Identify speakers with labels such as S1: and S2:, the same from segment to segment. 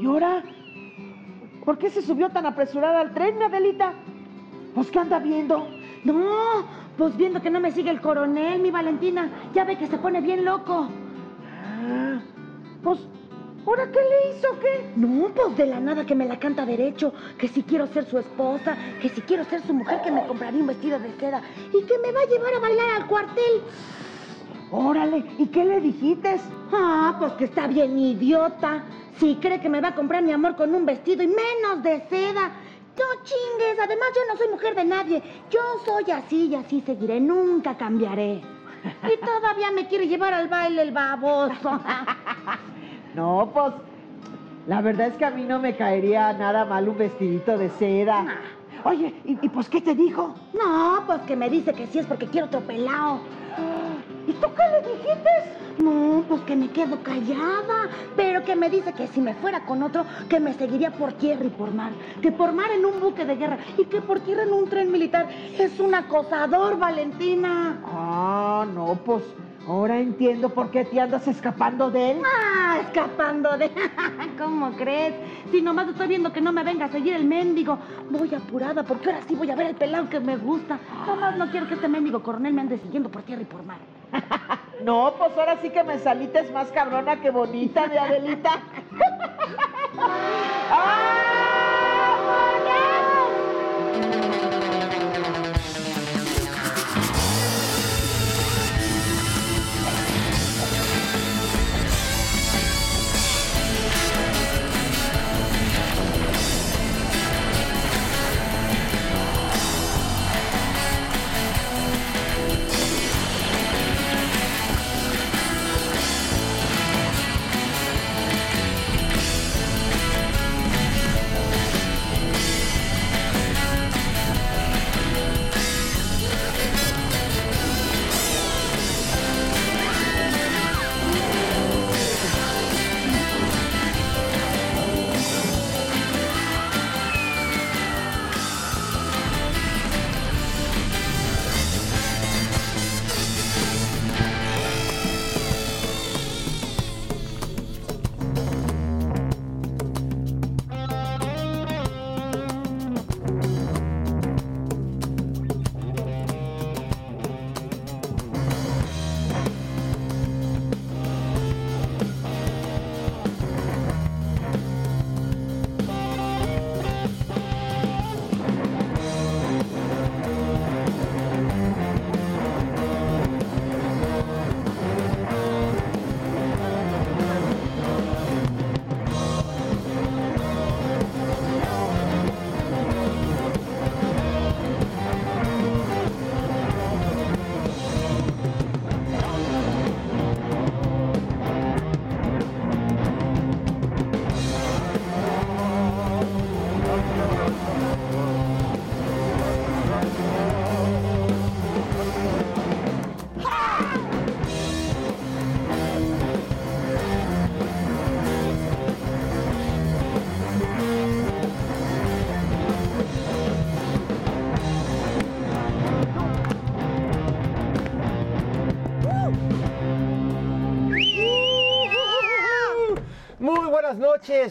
S1: ¿Y ahora? ¿Por qué se subió tan apresurada al tren, mi Adelita? ¿Pues qué anda viendo?
S2: No, pues viendo que no me sigue el coronel, mi Valentina. Ya ve que se pone bien loco.
S1: Ah, pues, ¿ahora qué le hizo qué?
S2: No, pues de la nada que me la canta derecho, que si quiero ser su esposa, que si quiero ser su mujer, que me compraría un vestido de seda y que me va a llevar a bailar al cuartel.
S1: Órale, ¿y qué le dijiste?
S2: Ah, pues que está bien idiota. Si cree que me va a comprar mi amor con un vestido y menos de seda. No chingues, además yo no soy mujer de nadie. Yo soy así y así seguiré, nunca cambiaré. Y todavía me quiere llevar al baile el baboso.
S1: No, pues, la verdad es que a mí no me caería nada mal un vestidito de seda. Oye, ¿y, y pues qué te dijo?
S2: No, pues que me dice que sí es porque quiero otro pelao.
S1: ¿Y tú qué le dijiste?
S2: No, pues que me quedo callada, pero que me dice que si me fuera con otro, que me seguiría por tierra y por mar, que por mar en un buque de guerra y que por tierra en un tren militar. Es un acosador, Valentina.
S1: Ah, no, pues ahora entiendo por qué te andas escapando de él.
S2: Ah, escapando de... ¿Cómo crees? Si nomás estoy viendo que no me venga a seguir el mendigo. Voy apurada porque ahora sí voy a ver el pelado que me gusta. Nomás no quiero que este mendigo coronel me ande siguiendo por tierra y por mar.
S1: No, pues ahora sí que me salites más cabrona que bonita de Adelita.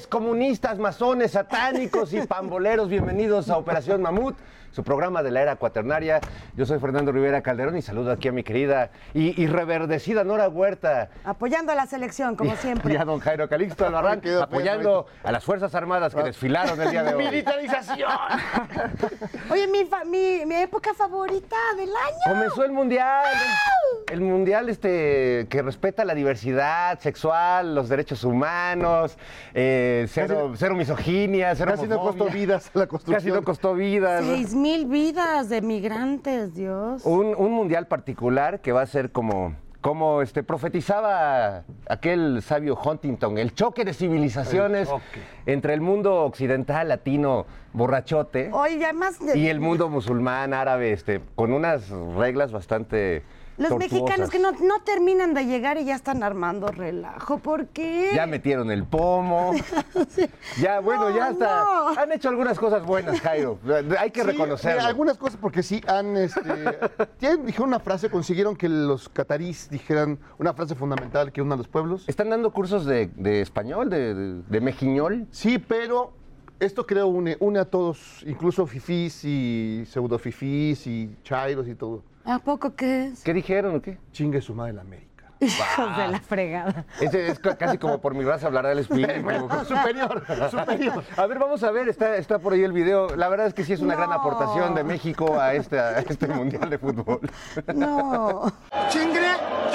S3: comunistas, masones, satánicos y pamboleros. Bienvenidos a Operación Mamut, su programa de la era cuaternaria. Yo soy Fernando Rivera Calderón y saludo aquí a mi querida y, y reverdecida Nora Huerta.
S4: Apoyando a la selección, como siempre.
S3: Y a don Jairo Calixto Albarrán, apoyando a las Fuerzas Armadas que desfilaron el día de hoy.
S1: ¡Militarización!
S4: Oye, mi, fa- mi, mi época favorita del año.
S3: Comenzó el mundial, el mundial este que respeta la diversidad sexual, los derechos humanos, eh, cero, cero misoginia, cero
S5: Casi no
S3: homofobia.
S5: costó vidas la construcción.
S3: Casi no costó vidas.
S4: Seis mil vidas de migrantes, Dios.
S3: Un, un mundial particular que va a ser como, como este, profetizaba aquel sabio Huntington, el choque de civilizaciones entre el mundo occidental, latino, borrachote,
S4: Oye, además... de-
S3: y el mundo musulmán, árabe, este, con unas reglas bastante
S4: Los
S3: tortuosas.
S4: mexicanos que no, no terminan de llegar y ya están armando relajo. ¿Por qué?
S3: Ya metieron el pomo. Ya, bueno, ya está.
S4: no.
S3: Han hecho algunas cosas buenas, Jairo. Hay que
S5: Sí,
S3: reconocerlo.
S5: mira, algunas cosas porque sí han, este, tienen- dijeron una frase, consiguieron que los catarís dijeran una frase fundamental que una a los pueblos.
S3: ¿Están dando cursos de, de español, de, de, de mejiñol?
S5: Sí, pero esto creo une, une a todos, incluso fifís y pseudo fifís y chairos y todo.
S4: ¿A poco qué es?
S3: ¿Qué dijeron o qué?
S5: Chingue su madre la América.
S4: Hijos de la fregada.
S3: Ese es ca- casi como por mi raza hablará el espíritu.
S5: superior, superior.
S3: A ver, vamos a ver, está, está por ahí el video. La verdad es que sí es una gran aportación de México a este, a este Mundial de Fútbol.
S4: No.
S6: Chingue,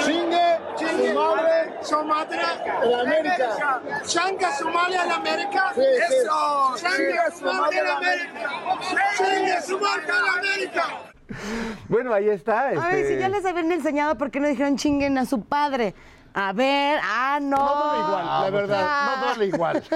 S6: chingue, chingue, su madre, su madre, la América. Chingue su madre a la América. Eso. Chingue su madre a la América. Chingue su madre a la América.
S3: Bueno, ahí está.
S4: A ver,
S3: este,
S4: si ya les habían enseñado, ¿por qué no dijeron chinguen a su padre? A ver, ah, no.
S5: No duele igual, la verdad, no duele igual.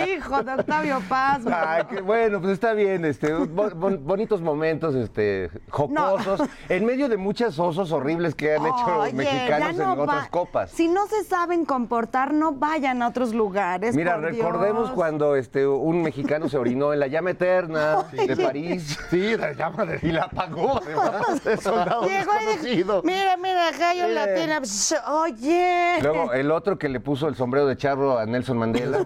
S4: Hijo de Octavio Paz. güey.
S3: Ay, qué bueno, pues está bien, este, bo- bon- bonitos momentos, este, jocosos, en medio de muchos osos horribles que han hecho
S4: Oye,
S3: mexicanos
S4: no
S3: en otras copas.
S4: Si no se saben comportar, no vayan a otros lugares.
S3: Mira,
S4: por
S3: recordemos
S4: Dios.
S3: cuando este, un mexicano se orinó en la llama eterna de París.
S5: Sí, la llama de...
S3: Y la apagó, además.
S5: soldado
S4: Llegó y dijo, mira, mira, Gallo
S3: Sí.
S4: Latina. Oye.
S3: Luego, el otro que le puso el sombrero de charro a Nelson Mandela.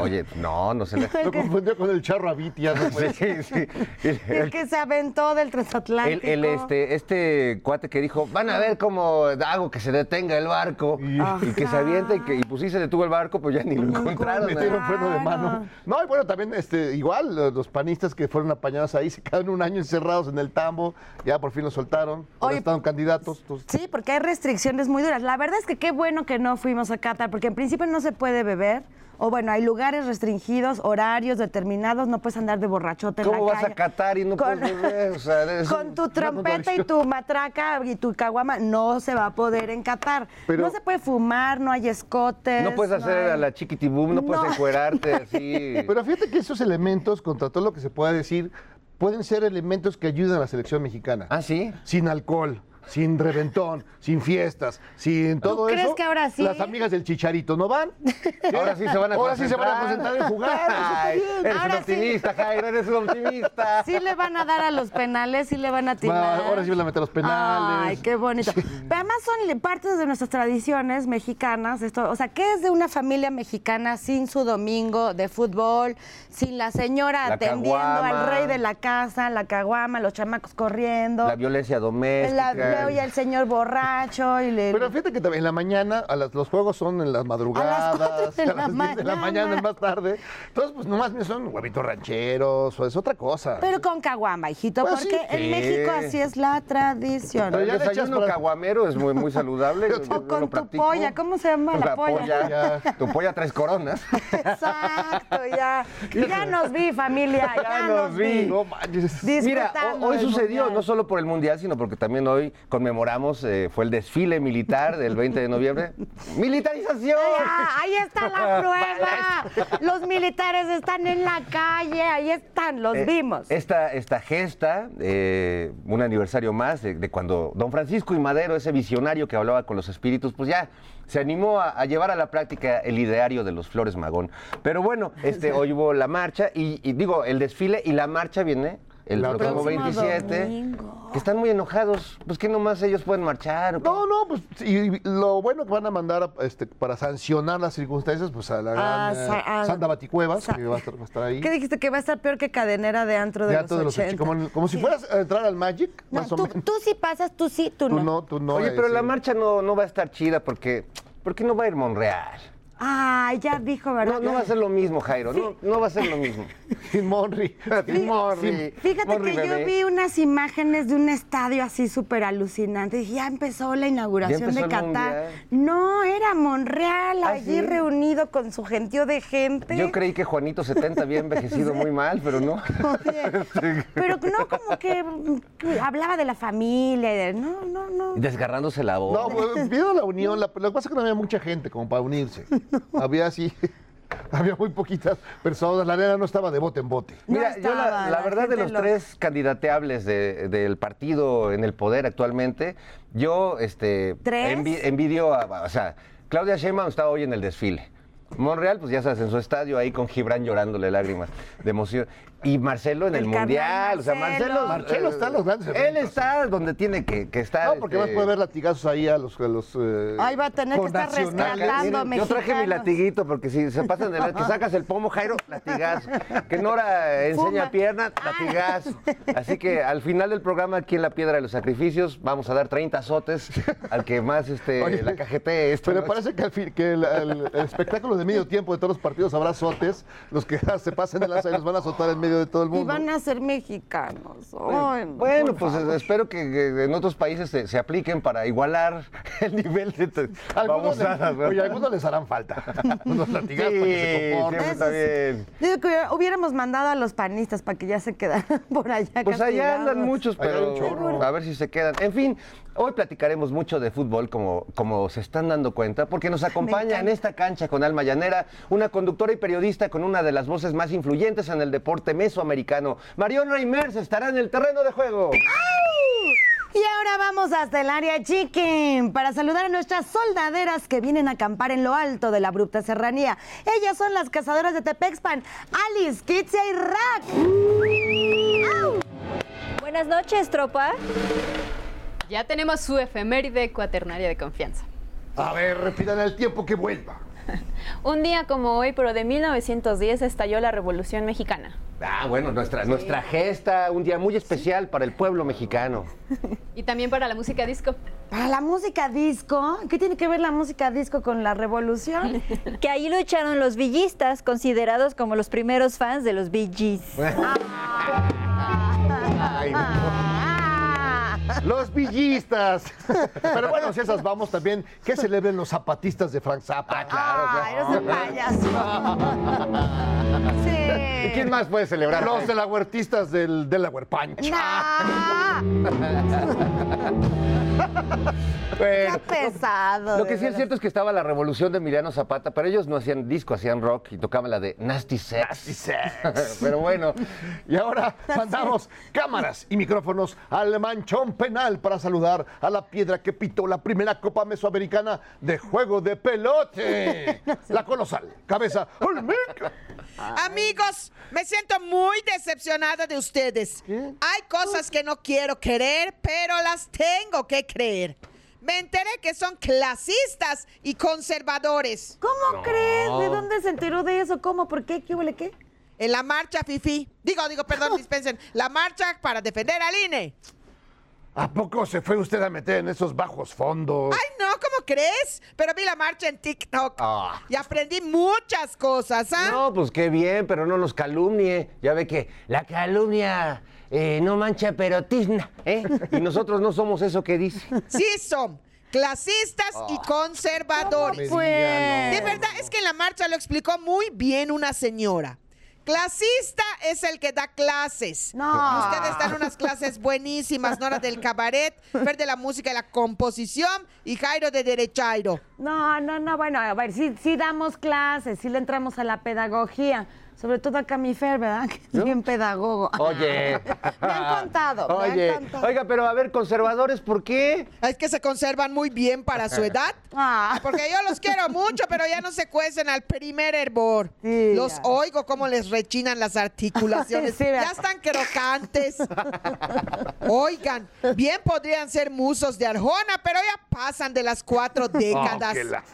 S3: Oye, no, no se le...
S5: Lo confundió con el charro ¿no?
S3: Sí, sí. El,
S4: el que se aventó del
S3: el-
S4: transatlántico.
S3: el, este, este cuate que dijo, van a ver cómo hago que se detenga el barco y, que se aviente y, que, y pues sí se detuvo el barco, pues ya ni lo encontraron.
S5: Metieron
S3: ¿eh?
S5: freno de mano. No, y bueno, también este, igual los panistas que fueron apañados ahí se quedaron un año encerrados en el tambo, ya por fin los soltaron, ahora
S4: Oye,
S5: estaban candidatos. entonces-
S4: Sí, porque hay restricciones muy duras. La verdad es que qué bueno que no fuimos a Qatar, porque en principio no se puede beber. O bueno, hay lugares restringidos, horarios determinados, no puedes andar de borrachote en la
S3: ¿Cómo vas
S4: calle.
S3: a Qatar y no
S4: Con-
S3: puedes beber? O sea, es
S4: Con tu trompeta y tu matraca y tu caguama no se va a poder en Qatar.
S5: Pero-
S4: no se puede fumar, no hay escotes.
S3: No puedes hacer
S4: hay-
S3: a la chiquitibum, no, puedes
S4: No.
S3: encuerarte así.
S5: Pero fíjate que esos elementos, contra todo lo que se pueda decir, pueden ser elementos que ayudan a la selección mexicana.
S3: ¿Ah, sí?
S5: Sin alcohol, sin reventón, sin fiestas, sin todo
S4: crees
S5: eso.
S4: que ahora sí?
S5: Las amigas del chicharito no van.
S3: Ahora sí se van a
S5: Ahora sí se van a
S3: concentrar
S5: en jugar.
S3: Ay, eres
S4: Ahora
S3: un
S4: sí.
S3: optimista, Jairo, eres un optimista.
S4: Sí le van a dar a los penales, sí le van a tirar.
S5: Va, ahora sí van a meter los penales.
S4: Ay, qué bonito. Pero además son partes de nuestras tradiciones mexicanas. Esto, o sea, ¿qué es de una familia mexicana sin su domingo de fútbol, sin la señora
S3: La
S4: atendiendo
S3: caguama.
S4: al rey de la casa, la caguama, los chamacos corriendo,
S3: La violencia doméstica.
S4: la, luego ya el señor borracho y le...
S5: Pero fíjate que también en la mañana, a las- los juegos son en las madrugadas,
S4: cuatro de
S5: a
S4: la
S5: las diez de la
S4: mañana.
S5: mañana, más tarde. Entonces, pues nomás son huevitos rancheros, o es otra cosa.
S4: Pero con caguama, hijito,
S5: Pues sí,
S4: porque en. México así es la tradición.
S5: Pero
S3: El
S5: ya le echas
S3: desayuno
S5: para-
S3: caguamero es muy, muy saludable.
S4: O
S3: lo
S4: con tu
S3: practico.
S4: polla, ¿cómo se llama la polla?
S3: Tu polla tres coronas.
S4: Exacto, ya. Ya nos vi, familia. Ya,
S3: Ya
S4: nos vi.
S3: vi.
S5: No manches.
S3: Mira, hoy sucedió
S4: Mundial.
S3: no solo por el Mundial, sino porque también hoy conmemoramos, eh, fue el desfile militar del 20 de noviembre. ¡Militarización!
S4: Ah, ahí está la prueba. Los militares están en la calle, ahí están, los
S3: Eh,
S4: vimos.
S3: Esta, esta gesta, eh, un aniversario más de, de cuando don Francisco y Madero, ese visionario que hablaba con los espíritus, pues ya se animó a, a llevar a la práctica el ideario de los Flores Magón. Pero bueno, este, hoy hubo la marcha y, y digo, el desfile y la marcha viene el
S5: La
S3: próximo
S4: próximo
S3: 27.
S4: domingo.
S3: Que están muy enojados. Pues que nomás ellos pueden marchar.
S5: No, no, pues y lo bueno que van a mandar a, este, para sancionar las circunstancias, pues a la gran
S4: Ah,
S5: eh,
S4: sa- ah,
S5: Santa Baticuevas,
S4: sa-
S5: que va a estar, va a estar ahí.
S4: ¿Qué dijiste? Que va a estar peor que cadenera de antro de
S5: Ya
S4: los
S5: los
S4: 80.
S5: como, como si fueras a entrar al Magic,
S4: No,
S5: más o menos.
S4: tú sí pasas, tú sí, tú,
S5: Tú
S4: no.
S5: no, tú no.
S3: Oye,
S5: eh,
S3: pero
S5: sí.
S3: la marcha no, no va a estar chida porque, porque no va a ir Monreal.
S4: Ay, ya dijo, ¿verdad?
S3: No, no va a ser lo mismo, Jairo. No, no va a ser lo mismo.
S5: Sin
S3: Morri.
S4: Fíjate
S3: Morri
S4: que yo vi unas imágenes de un estadio así súper alucinante. Dije, ya empezó la inauguración
S3: empezó
S4: de Qatar. No, era Monreal,
S3: ¿Ah,
S4: allí
S3: sí?
S4: reunido con su gentío de gente.
S3: Yo creí que Juanito 70 había envejecido muy mal, pero no.
S4: Oye, pero no como que, que hablaba de la familia. y de- no, no, no.
S3: Desgarrándose la voz.
S5: No, pues, vieron la unión. La, lo que pasa es que no había mucha gente como para unirse. Había así había muy poquitas personas, la arena no estaba de bote en bote.
S7: No
S3: Mira, yo la,
S7: estaba,
S3: la
S7: la
S3: verdad de los
S7: lo-
S3: tres candidateables de- del partido en el poder actualmente, yo este,
S7: ¿Tres?
S3: envi- envidio a, o sea, Claudia Sheinbaum está hoy en el desfile. Monreal, pues ya sabes, en su estadio ahí con Gibran llorándole lágrimas de emoción. Y Marcelo en el, Mundial. O sea,
S7: Marcelo.
S3: Marcelo.
S5: Marcelo está en los grandes
S3: Él está donde tiene que, que estar.
S5: No, porque
S3: este,
S5: más puede haber latigazos ahí a los... A los eh,
S4: Ahí va a tener que estar rescatando
S3: Miren, yo traje mi latiguito porque si se pasan de la, que sacas el pomo, Jairo, latigazo. Que Nora enseña
S4: Fuma.
S3: pierna, latigazo. Así que al final del programa, aquí en la Piedra de los Sacrificios, vamos a dar 30 azotes al que más este,
S5: Oye,
S3: la cajetee esta
S5: Pero me
S3: noche.
S5: parece que, al fin- que el, el- el espectáculo de medio tiempo de todos los partidos habrá azotes. Los que se pasen de lanza y los van a azotar en medio de todo el
S4: Y van a ser mexicanos. Ay,
S3: Bueno, pues
S4: favor.
S3: espero que, que en otros países se, se apliquen para igualar el nivel de
S5: Algunos, les, oye, algunos les harán falta. Unos
S3: Sí,
S5: latigazos para que se comporten.
S3: siempre está bien.
S4: Digo que hubiéramos mandado a los panistas para que ya se quedaran por allá.
S3: Pues allá andan muchos, pero
S5: chorro.
S3: a ver si se quedan. En fin, hoy platicaremos mucho de fútbol, como, como se están dando cuenta, porque nos acompaña en esta cancha con Alma Llanera una conductora y periodista con una de las voces más influyentes en el deporte mesoamericano. Marion Reimers estará en el terreno de juego.
S7: Y ahora vamos hasta el área chicken para saludar a nuestras soldaderas que vienen a acampar en lo alto de la abrupta serranía. Ellas son las cazadoras de Tepexpan, Alice, Kitsia y Rack.
S8: Buenas noches, tropa.
S9: Ya tenemos su efeméride cuaternaria de confianza.
S5: A ver, repitan el tiempo que vuelva.
S9: Un día como hoy, pero de 1910, estalló la Revolución Mexicana.
S3: Ah, bueno, nuestra, nuestra gesta, un día muy especial para el pueblo mexicano.
S9: Y también para la música disco.
S7: Para la música disco, ¿qué tiene que ver la música disco con la revolución?
S8: Que ahí lucharon los villistas, considerados como los primeros fans de los Bee Gees.
S3: Ay, no.
S5: Los villistas. Pero bueno, si esas vamos también, que celebren los zapatistas de Frank Zappa.
S7: Ay, no seas payaso.
S3: ¿Y
S7: Sí.
S3: quién más puede celebrar?
S5: Los de la huertistas del Delaware Punch.
S3: Bueno,
S7: qué pesado.
S3: Lo que sí es cierto es que estaba la revolución de Emiliano Zapata, pero ellos no hacían disco, hacían rock y tocaban la de Nasty Sex. pero bueno,
S5: Y ahora mandamos cámaras y micrófonos al manchón penal para saludar a la piedra que pitó la primera Copa Mesoamericana de juego de pelote. La colosal, cabeza Olmeca.
S10: Amigos, me siento muy decepcionada de ustedes. Hay cosas que no quiero creer, pero las tengo que creer. Me enteré que son clasistas y conservadores.
S7: ¿Cómo crees? ¿De dónde se enteró de eso? ¿Cómo? ¿Por qué? ¿Qué huele qué?
S10: En la marcha FIFI. Digo, digo, perdón, dispensen. La marcha para defender al INE.
S5: ¿A poco se fue usted a meter en esos bajos fondos?
S10: Ay, no, ¿cómo crees? Pero vi la marcha en TikTok.
S3: Ah.
S10: Y aprendí muchas cosas, ¿ah?
S3: no, pues qué bien, pero no nos calumnie. Ya ve que la calumnia eh, no mancha, pero tizna, ¿eh? Y nosotros no somos eso que dice.
S10: Sí son clasistas y conservadores.
S7: Pues.
S10: De verdad, es que en la marcha lo explicó muy bien una señora. Clasista es el que da clases.
S7: No.
S10: Ustedes dan unas clases buenísimas, Nora del cabaret, Fer de la música y la composición y Jairo de derechairo.
S7: No, no, no, bueno, a ver, sí, sí damos clases, sí le entramos a la pedagogía. Sobre todo acá mi Fer, ¿verdad? Que es bien pedagogo.
S3: Oye.
S7: Me han contado, me han
S3: Oye,
S7: contado.
S3: oiga, pero a ver, conservadores, ¿por qué?
S10: Es que se conservan muy bien para su edad.
S7: Ah.
S10: Porque yo los quiero mucho, pero ya no se cuecen al primer hervor.
S7: Sí,
S10: los
S7: ya.
S10: oigo cómo les rechinan las articulaciones.
S7: Sí,
S10: ya están crocantes. Oigan, bien podrían ser musos de Arjona, pero ya pasan de las cuatro décadas.
S5: Oh, la-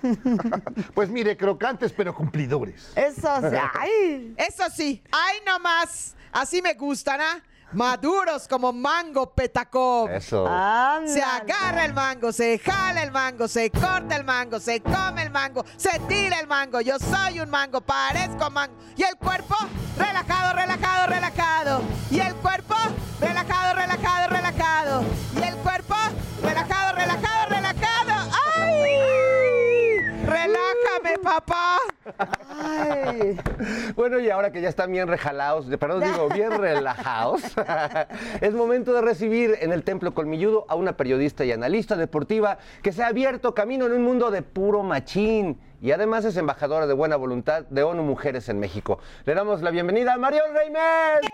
S5: pues mire, crocantes pero cumplidores.
S7: Eso, sí, ay.
S10: Eso sí, ay nomás. Así me gustan, ¿ah? Maduros como mango petacón.
S3: Eso.
S10: Se agarra el mango, se jala el mango, se corta el mango, se come el mango, se tira el mango. Yo soy un mango, parezco mango. Y el cuerpo, relajado, relajado, relajado. Y el cuerpo, relajado, relajado, relajado. Y el cuerpo, relajado, relajado, relajado. Relájame, papá.
S7: Ay.
S3: Bueno, y ahora que ya están bien rejalados, perdón, digo, bien relajados. es momento de recibir en el Templo Colmilludo a una periodista y analista deportiva que se ha abierto camino en un mundo de puro machín. Y además es embajadora de buena voluntad de ONU Mujeres en México. Le damos la bienvenida a Marion Reimers.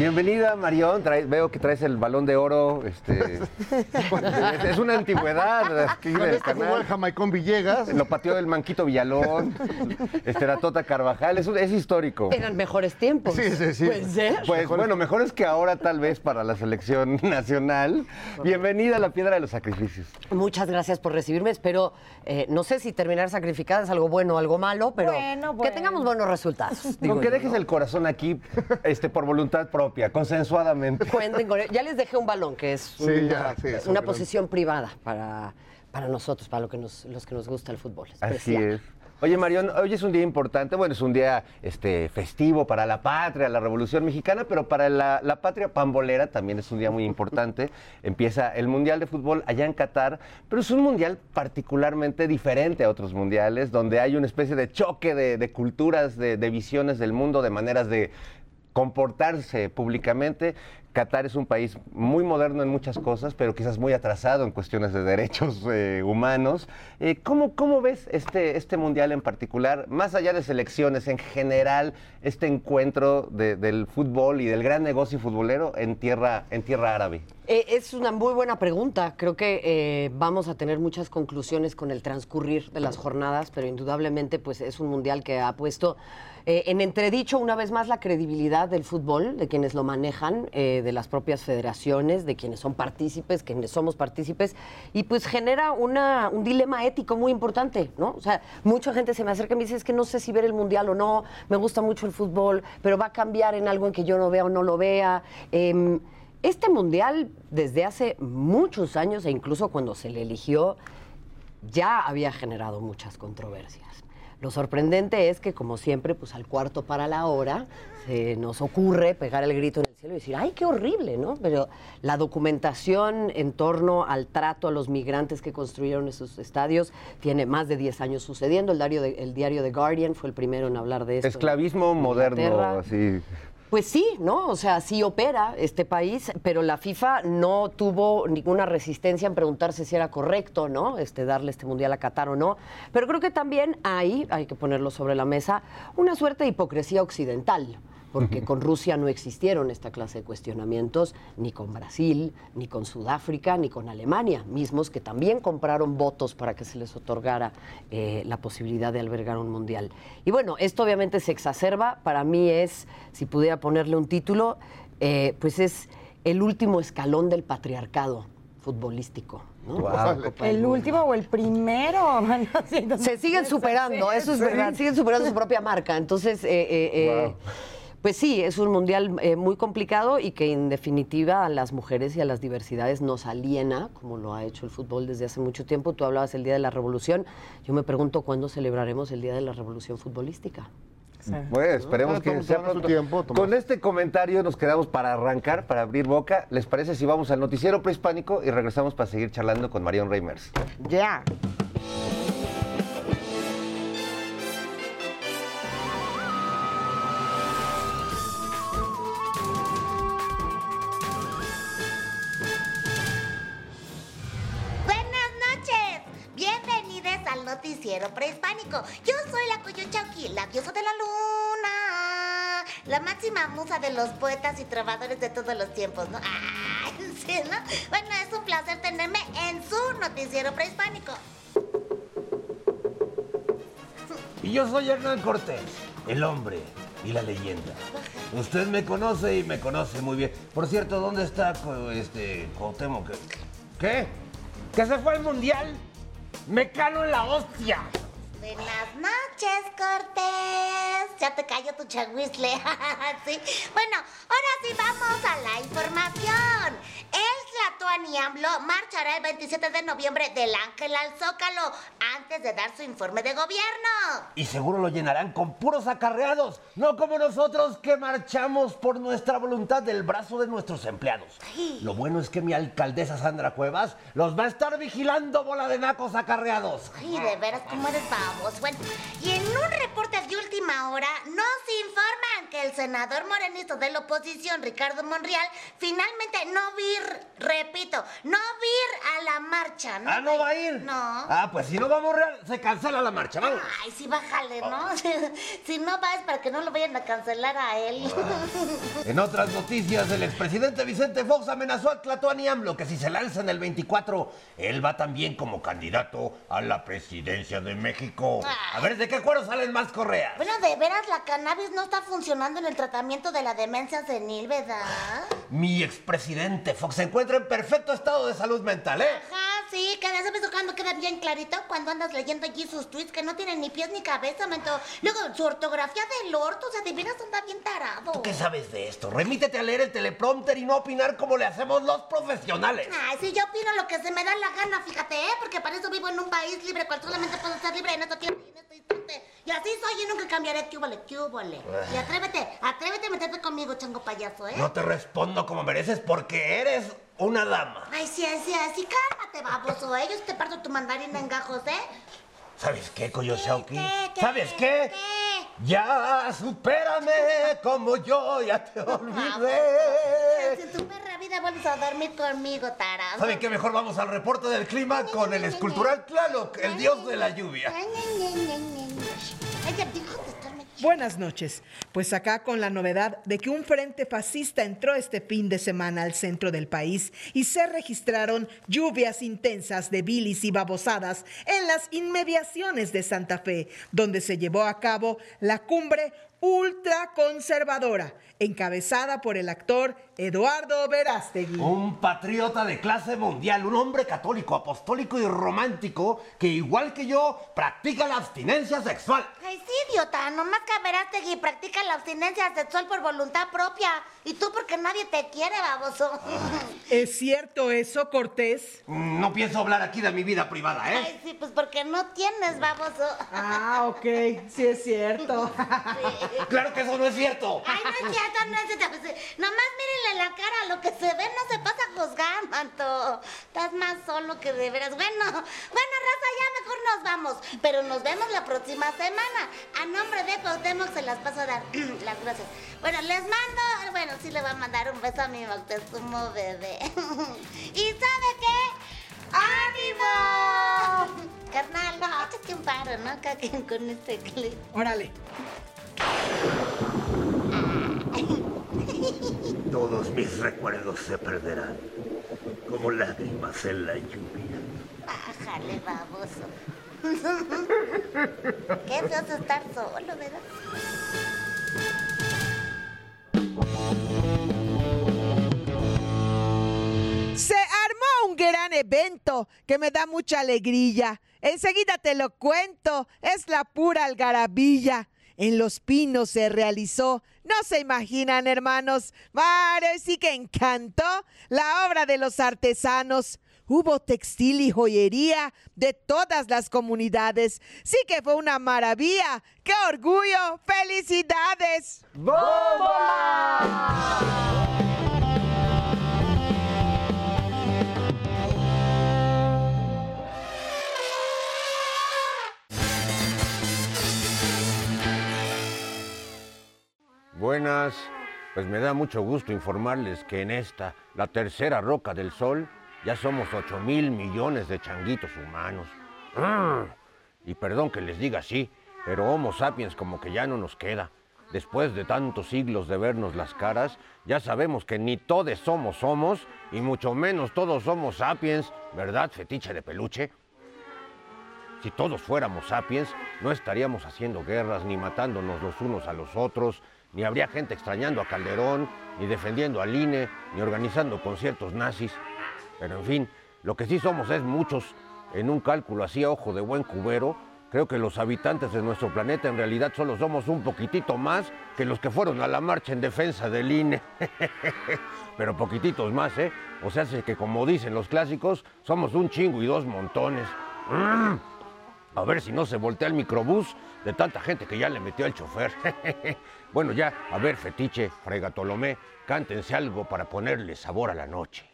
S3: Bienvenida, Marión. Trae- veo que traes el balón de oro. Este, es, es una antigüedad. aquí
S5: Con
S3: del
S5: este jugó
S3: canal.
S5: el Jamaicón Villegas.
S3: Lo pateó el Manquito Villalón, este, la Tota Carvajal. Es, histórico.
S11: Eran mejores tiempos.
S5: Sí, sí, sí.
S11: Puede ser.
S3: Pues bueno, mejor es que ahora tal vez para la selección nacional. Bienvenida a la Piedra de los Sacrificios.
S11: Muchas gracias por recibirme. Espero, eh, no sé si terminar sacrificada es algo bueno o algo malo, pero
S4: Bueno,
S11: que tengamos buenos resultados. digo
S3: Con que
S11: yo,
S3: dejes
S11: ¿no?
S3: el corazón aquí este, por voluntad propia, consensuadamente.
S11: Cuenten con ello. Ya les dejé un balón, que es
S5: Sí,
S11: una,
S5: ya, sí, es un
S11: una
S5: gran-
S11: posición privada para, para nosotros, para lo que nos, los que nos gusta el fútbol. Es
S3: Así es. Oye, Marión, hoy es un día importante, bueno, es un día este, festivo para la patria, la Revolución Mexicana, pero para la, la patria pambolera también es un día muy importante. Empieza el Mundial de Fútbol allá en Qatar, pero es un mundial particularmente diferente a otros mundiales, donde hay una especie de choque de, de culturas, de, de visiones del mundo, de maneras de comportarse públicamente. Qatar es un país muy moderno en muchas cosas, pero quizás muy atrasado en cuestiones de derechos eh, humanos. Eh, ¿cómo, cómo ves este, este mundial en particular, más allá de selecciones, en general, este encuentro de- del fútbol y del gran negocio futbolero en tierra, en tierra árabe?
S11: Eh, es una muy buena pregunta. Creo que vamos a tener muchas conclusiones con el transcurrir de las jornadas, pero indudablemente pues, es un mundial que ha puesto eh, en entredicho una vez más la credibilidad del fútbol, de quienes lo manejan, eh, de las propias federaciones, de quienes son partícipes, quienes somos partícipes, y pues genera una, un dilema ético muy importante, ¿no? O sea, mucha gente se me acerca y me dice, es que no sé si ver el mundial o no, me gusta mucho el fútbol, pero va a cambiar en algo en que yo no vea o no lo vea. Em, este mundial, desde hace muchos años e incluso cuando se le eligió, ya había generado muchas controversias. Lo sorprendente es que, como siempre, pues al cuarto para la hora, se nos ocurre pegar el grito en el cielo y decir, ¡ay, qué horrible! ¿no? Pero la documentación en torno al trato a los migrantes que construyeron esos estadios tiene más de 10 años sucediendo. El diario, de, el diario The Guardian fue el primero en hablar de esto.
S3: Esclavismo moderno, así.
S11: Pues sí, ¿no? O sea, sí opera este país, pero la FIFA no tuvo ninguna resistencia en preguntarse si era correcto, ¿no? Este, darle este mundial a Qatar o no. Pero creo que también hay, hay que ponerlo sobre la mesa, una suerte de hipocresía occidental. Porque con Rusia no existieron esta clase de cuestionamientos, ni con Brasil, ni con Sudáfrica, ni con Alemania, mismos que también compraron votos para que se les otorgara eh, la posibilidad de albergar un mundial. Y bueno, esto obviamente se exacerba. Para mí es, si pudiera ponerle un título, eh, pues es el último escalón del patriarcado futbolístico.
S4: ¿El último o el primero? Bueno, sí, no
S11: Se siguen superando, eso es verdad, siguen superando su propia marca. Entonces, eh, eh, eh,
S3: Wow.
S11: Pues sí, es un mundial eh, muy complicado y que en definitiva a las mujeres y a las diversidades nos aliena, como lo ha hecho el fútbol desde hace mucho tiempo. Tú hablabas del Día de la Revolución. Yo me pregunto cuándo celebraremos el Día de la Revolución Futbolística.
S3: Bueno, esperemos que sea pronto.
S5: tiempo.
S3: Con este comentario nos quedamos para arrancar, para abrir boca. ¿Les parece si vamos al noticiero prehispánico y regresamos para seguir charlando con Marión Reimers?
S4: Ya.
S12: Al noticiero prehispánico. Yo soy la Coyochauqui, la diosa de la luna. La máxima musa de los poetas y trovadores de todos los tiempos, ¿no? Ay, sí, ¿no? Bueno, es un placer tenerme en su noticiero prehispánico.
S13: Y yo soy Hernán Cortés, el hombre y la leyenda. Usted me conoce y me conoce muy bien. Por cierto, ¿dónde está este Cuauhtémoc? ¿Qué? ¿Que se fue al mundial? ¡Me cano en la hostia!
S12: Buenas noches, Cortés. Ya te cayó tu chaguisle. sí. Bueno, ahora sí vamos a la información. El Tlatuani AMLO marchará el 27 de noviembre del Ángel al Zócalo antes de dar su informe de gobierno.
S13: Y seguro lo llenarán con puros acarreados, no como nosotros que marchamos por nuestra voluntad del brazo de nuestros empleados. Lo bueno es que mi alcaldesa Sandra Cuevas los va a estar vigilando bola de nacos acarreados.
S12: Ay, de veras, ¿cómo eres babos? Bueno, y en un reporte de última hora nos informan que el senador morenista de la oposición, Ricardo Monreal, finalmente no va a ir, repito, no va a la marcha. ¿no?
S13: Ah, ¿no va a ir?
S12: No.
S13: Ah, pues si no vamos real, se cancela la marcha, vamos.
S12: Ay, sí, bájale, ¿no? si no va es para que no lo vayan a cancelar a él.
S13: En otras noticias, el expresidente Vicente Fox amenazó a Tlatuani AMLO que si se lanza en el 24, él va también como candidato a la presidencia de México. A ver, ¿de qué cuero salen más correas?
S12: Bueno, de veras, la cannabis no está funcionando en el tratamiento de la demencia senil, ¿verdad?
S13: Mi expresidente Fox se encuentra en perfecto estado de salud mental, ¿eh?
S12: Ajá, sí, que a veces cuando queda bien clarito cuando andas leyendo allí sus tweets que no tienen ni pies ni cabeza, mento. Luego, su ortografía del orto, o sea, de veras anda bien tarado.
S13: ¿Tú qué sabes de esto? Remítete a leer el teleprompter y no opinar como le hacemos los profesionales.
S12: Ay, sí, yo opino lo que se me da la gana, fíjate, ¿eh? Porque para eso vivo en un país libre, cual solamente puedo ser libre en este tiempo y en este instante. Y así soy y nunca cambiaré. ¿Qué húbole, qué húbole? Y atrévete, atrévete a meterte conmigo, chango payaso, ¿eh?
S13: No te respondo como mereces porque eres una dama.
S12: Ay, sí, sí, sí, cálmate, baboso. ¿eh? Yo te parto tu mandarina en gajos, ¿eh?
S13: ¿Sabes qué, Koyoshauki?
S12: qué, qué,
S13: ¿Sabes qué? Ya supérame como yo ya te olvidé.
S12: Si tu perra vida vuelves a dormir conmigo, tarado.
S13: ¿Saben qué? Mejor vamos al reporte del clima con el escultural Tlaloc, el dios de la lluvia.
S14: Buenas noches. Pues acá con la novedad de que un frente fascista entró este fin de semana al centro del país y se registraron lluvias intensas de bilis y babosadas en las inmediaciones de Santa Fe, donde se llevó a cabo la cumbre ultraconservadora, encabezada por el actor Eduardo Verástegui.
S13: Un patriota de clase mundial, un hombre católico, apostólico y romántico que igual que yo practica la abstinencia sexual.
S12: Ay, sí, idiota. Nomás que Verástegui practica la abstinencia sexual por voluntad propia. Y tú porque nadie te quiere, baboso.
S14: ¿Es cierto eso, Cortés?
S13: No pienso hablar aquí de mi vida privada, ¿eh?
S12: Ay, sí, pues porque no tienes, baboso.
S14: Ah, ok. Sí es cierto.
S13: Claro que eso no es cierto.
S12: Ay, no es cierto, no es cierto. Pues, nomás la cara, lo que se ve no se pasa a juzgar, manto. Estás más solo que de veras. Bueno, bueno, raza, ya mejor nos vamos. Pero nos vemos la próxima semana. A nombre de Cuauhtémoc se las paso a dar las gracias. Bueno, les mando, bueno, sí le voy a mandar un beso a mi Moctezuma bebé. ¿Y sabe qué? ¡Ánimo! Carnal, no, échate un paro, ¿no? Acá que- con este clip.
S14: Órale.
S13: Todos mis recuerdos se perderán, como lágrimas en la lluvia.
S12: Bájale, baboso. Qué feo es estar solo, ¿verdad?
S10: Se armó un gran evento que me da mucha alegría. Enseguida te lo cuento, es la pura algarabilla. En Los Pinos se realizó, no se imaginan hermanos, Vale, sí que encantó la obra de los artesanos. Hubo textil y joyería de todas las comunidades. Sí que fue una maravilla. ¡Qué orgullo! ¡Felicidades!
S3: Buenas, pues me da mucho gusto informarles que en esta, la tercera roca del sol, ya somos 8 mil millones de changuitos humanos. ¡Ah! Y perdón que les diga así, pero Homo sapiens como que ya no nos queda. Después de tantos siglos de vernos las caras, ya sabemos que ni todos somos homos, y mucho menos todos somos sapiens, ¿verdad, fetiche de peluche? Si todos fuéramos sapiens, no estaríamos haciendo guerras, ni matándonos los unos a los otros, ni habría gente extrañando a Calderón, ni defendiendo al INE, ni organizando conciertos nazis. Pero en fin, lo que sí somos es muchos, en un cálculo así a ojo de buen cubero, Creo que los habitantes de nuestro planeta en realidad solo somos un poquitito más que los que fueron a la marcha en defensa del INE. Pero poquititos más, ¿eh? O sea, es que como dicen los clásicos, somos un chingo y dos montones. Mm. A ver si no se voltea el microbús de tanta gente que ya le metió el chofer. bueno, ya, a ver, Fetiche, Fregatolomé, cántense algo para ponerle sabor a la noche.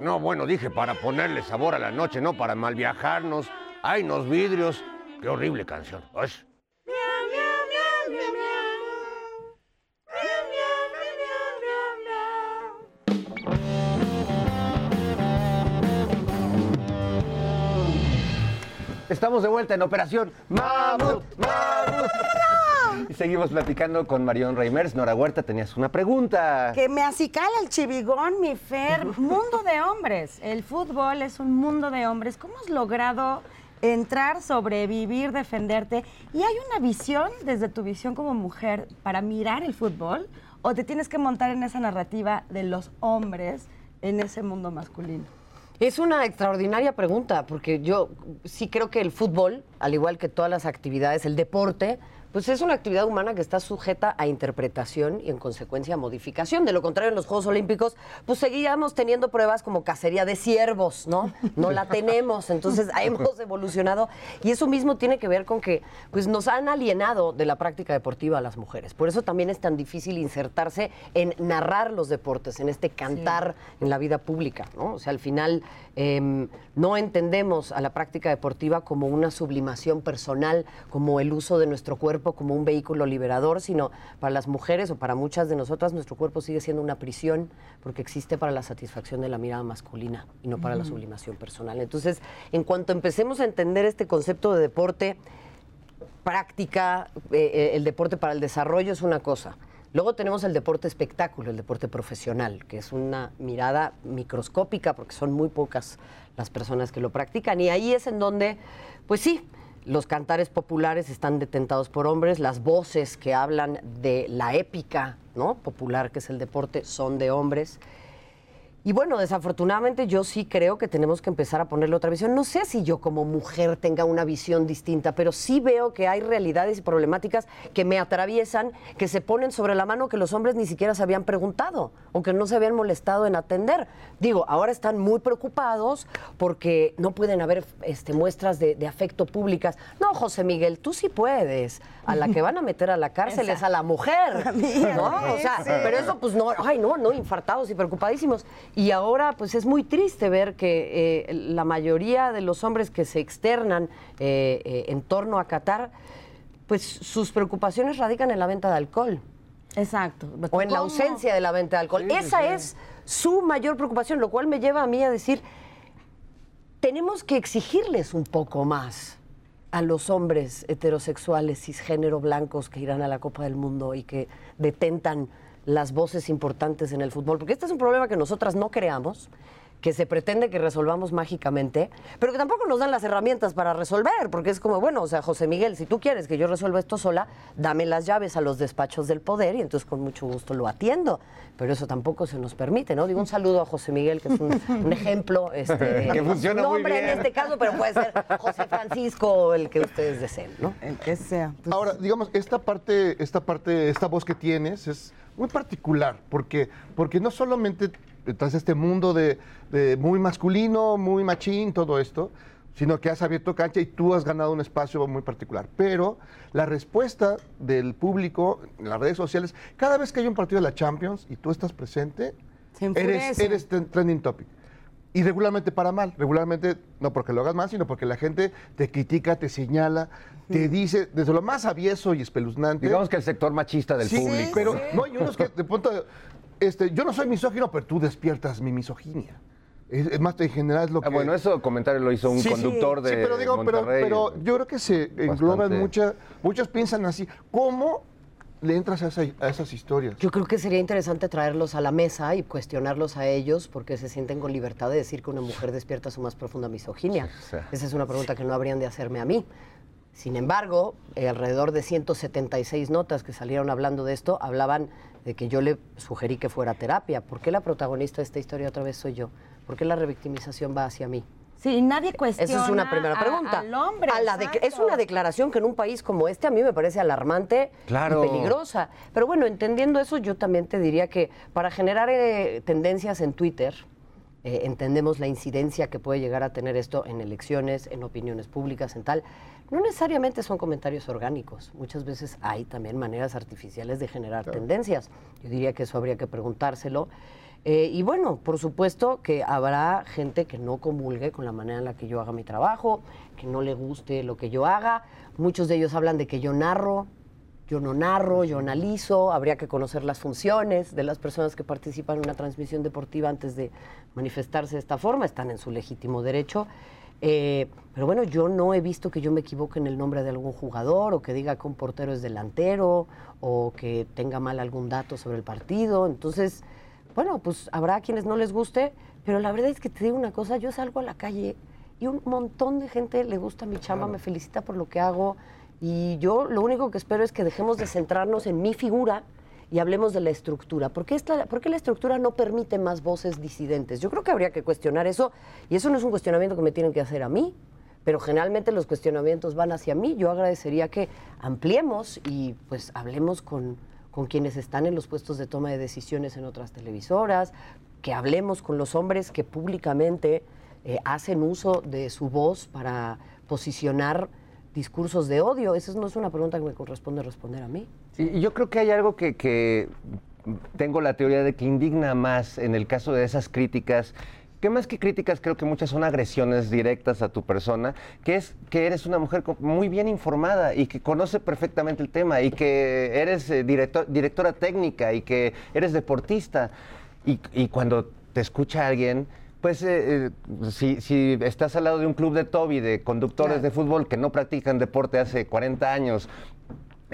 S3: No, bueno, dije para ponerle sabor a la noche, no para mal viajarnos. Ay, nos vidrios. Qué horrible canción. Ay. Estamos de vuelta en Operación Mamut, Mamut. Y seguimos platicando con Marión Reimers. Nora Huerta, tenías una pregunta.
S4: Que me acicala el chivigón, mi Fer. Mundo de hombres. El fútbol es un mundo de hombres. ¿Cómo has logrado entrar, sobrevivir, defenderte? ¿Y hay una visión desde tu visión como mujer para mirar el fútbol? ¿O te tienes que montar en esa narrativa de los hombres en ese mundo masculino?
S11: Es una extraordinaria pregunta, porque yo sí creo que el fútbol, al igual que todas las actividades, el deporte, pues es una actividad humana que está sujeta a interpretación y en consecuencia a modificación. De lo contrario, en los Juegos Olímpicos, pues seguíamos teniendo pruebas como cacería de ciervos, ¿no? No la tenemos, entonces hemos evolucionado y eso mismo tiene que ver con que pues nos han alienado de la práctica deportiva a las mujeres. Por eso también es tan difícil insertarse en narrar los deportes, en este cantar en la vida pública, ¿no? O sea, al final em, no entendemos a la práctica deportiva como una sublimación personal, como el uso de nuestro cuerpo como un vehículo liberador, sino para las mujeres o para muchas de nosotras nuestro cuerpo sigue siendo una prisión porque existe para la satisfacción de la mirada masculina y no para la sublimación personal. Entonces, en cuanto empecemos a entender este concepto de deporte, práctica, eh, eh, el deporte para el desarrollo es una cosa. Luego tenemos el deporte espectáculo, el deporte profesional, que es una mirada microscópica porque son muy pocas las personas que lo practican. Y ahí es en donde, pues sí, los cantares populares están detentados por hombres, las voces que hablan de la épica ¿no? popular, que es el deporte, son de hombres. Y bueno, desafortunadamente yo sí creo que tenemos que empezar a ponerle otra visión. No sé si yo como mujer tenga una visión distinta, pero sí veo que hay realidades y problemáticas que me atraviesan, que se ponen sobre la mano que los hombres ni siquiera se habían preguntado o que no se habían molestado en atender. Digo, ahora están muy preocupados porque no pueden haber este, muestras de, de afecto públicas. No, José Miguel, tú sí puedes. A la que van a meter a la cárcel es a la mujer. ¿no? O sea,
S15: Sí.
S11: pero eso pues no, ay no, no, infartados y preocupadísimos. Y ahora pues es muy triste ver que eh, la mayoría de los hombres que se externan eh, eh, en torno a Qatar, pues sus preocupaciones radican en la venta de alcohol.
S4: Exacto.
S11: O en la ausencia de la venta de alcohol.
S4: Sí,
S11: Esa
S4: sí.
S11: es su mayor preocupación, lo cual me lleva a mí a decir, tenemos que exigirles un poco más a los hombres heterosexuales, cisgénero, blancos que irán a la Copa del Mundo y que detentan las voces importantes en el fútbol, porque este es un problema que nosotras no creamos, que se pretende que resolvamos mágicamente, pero que tampoco nos dan las herramientas para resolver, porque es como, bueno, o sea, José Miguel, si tú quieres que yo resuelva esto sola, dame las llaves a los despachos del poder y entonces con mucho gusto lo atiendo, pero eso tampoco se nos permite, ¿no? Digo un saludo a José Miguel, que es un, un ejemplo, este,
S3: Que funciona muy
S11: hombre en este caso, pero puede ser José Francisco o el que ustedes deseen, ¿no?
S4: El que sea.
S5: Ahora, digamos, esta parte, esta parte, esta voz que tienes es muy particular, porque, porque no solamente estás este mundo de, de muy masculino, muy machín, todo esto, sino que has abierto cancha y tú has ganado un espacio muy particular. Pero la respuesta del público en las redes sociales, cada vez que hay un partido de la Champions y tú estás presente, eres, eres trending topic. Y regularmente para mal, regularmente no porque lo hagas mal, sino porque la gente te critica, te señala, te dice desde lo más avieso y espeluznante.
S3: Digamos que el sector machista del
S5: Sí,
S3: público.
S5: pero no, hay unos que de pronto, este, yo no soy misógino, pero tú despiertas mi misoginia. Es, es más, en general es lo que...
S3: Ah, bueno, eso comentario lo hizo un
S5: Sí,
S3: conductor
S5: sí,
S3: de
S5: pero digo, pero,
S3: Monterrey.
S5: pero yo creo que se engloban muchas, muchos piensan así, ¿cómo le entras a, esa- a esas historias?
S11: Yo creo que sería interesante traerlos a la mesa y cuestionarlos a ellos porque se sienten con libertad de decir que una mujer despierta su más profunda misoginia. Esa es una pregunta que no habrían de hacerme a mí. Sin embargo, eh, alrededor de 176 notas que salieron hablando de esto hablaban de que yo le sugerí que fuera terapia. ¿Por qué la protagonista de esta historia otra vez soy yo? ¿Por qué la revictimización va hacia mí?
S4: Sí, nadie cuestiona
S11: Esa es una primera
S4: a-
S11: pregunta.
S4: al hombre,
S11: A la de-
S4: exacto.
S11: es una declaración que en un país como este a mí me parece alarmante
S3: Claro.
S11: y peligrosa. Pero bueno, entendiendo eso, yo también te diría que para generar eh, tendencias en Twitter, eh, entendemos la incidencia que puede llegar a tener esto en elecciones, en opiniones públicas, en tal. No necesariamente son comentarios orgánicos. Muchas veces hay también maneras artificiales de generar tendencias. Yo diría que eso habría que preguntárselo. Eh, y bueno, por supuesto que habrá gente que no comulgue con la manera en la que yo haga mi trabajo, que no le guste lo que yo haga. Muchos de ellos hablan de que yo narro, yo no narro, yo analizo, habría que conocer las funciones de las personas que participan en una transmisión deportiva antes de manifestarse de esta forma, están en su legítimo derecho. Eh, pero bueno, yo no he visto que yo me equivoque en el nombre de algún jugador o que diga que un portero es delantero o que tenga mal algún dato sobre el partido. Entonces, bueno, pues habrá quienes no les guste, pero la verdad es que te digo una cosa, yo salgo a la calle y un montón de gente le gusta mi chamba, me felicita por lo que hago y yo lo único que espero es que dejemos de centrarnos en mi figura y hablemos de la estructura. ¿Por qué, esta- por qué la estructura no permite más voces disidentes? Yo creo que habría que cuestionar eso y eso no es un cuestionamiento que me tienen que hacer a mí, pero generalmente los cuestionamientos van hacia mí. Yo agradecería que ampliemos y pues hablemos con, con quienes están en los puestos de toma de decisiones en otras televisoras, que hablemos con los hombres que públicamente eh, hacen uso de su voz para posicionar discursos de odio. Esa no es una pregunta que me corresponde responder a mí.
S3: Yo creo que hay algo que, que tengo la teoría de que indigna más en el caso de esas críticas. Que más que críticas, creo que muchas son agresiones directas a tu persona, que es que eres una mujer muy bien informada y que conoce perfectamente el tema y que eres eh, director- directora técnica y que eres deportista. Y, y cuando te escucha alguien, pues eh, eh, si, si estás al lado de un club de Toby, de conductores de fútbol que no practican deporte hace 40 años,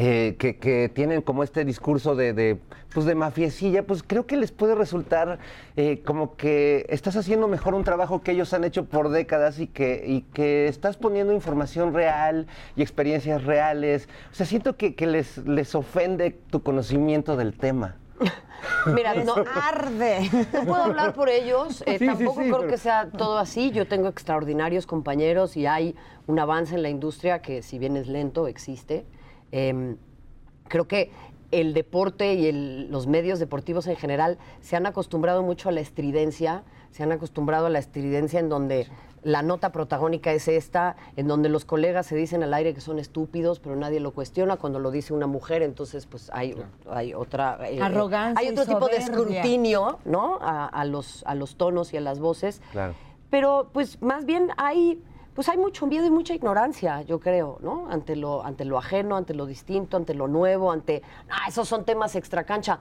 S3: eh, que, que tienen como este discurso de, de, pues de mafiecilla, pues creo que les puede resultar eh, como que estás haciendo mejor un trabajo que ellos han hecho por décadas y que, y que estás poniendo información real y experiencias reales. O sea, siento que, que les, les ofende tu conocimiento del tema.
S11: Mira, no
S4: arde.
S11: No puedo hablar por ellos. eh,
S3: Sí, sí,
S11: tampoco
S3: sí,
S11: creo
S3: pero-
S11: que sea todo así. Yo tengo extraordinarios compañeros y hay un avance en la industria que, si bien es lento, existe. Em, creo que el deporte y el- los medios deportivos en general se han acostumbrado mucho a la estridencia, se han acostumbrado a la estridencia en donde la nota protagónica es esta, en donde los colegas se dicen al aire que son estúpidos, pero nadie lo cuestiona. Cuando lo dice una mujer, entonces pues hay, hay otra... eh,
S4: Arrogancia
S11: Hay otro tipo de escrutinio, ¿no? A, a los, a los tonos y a las voces.
S3: Claro.
S11: Pero pues más bien hay, pues hay mucho miedo y mucha ignorancia, yo creo, ¿no? Ante lo, ante lo ajeno, ante lo distinto, ante lo nuevo, ante, ah, esos son temas extracancha.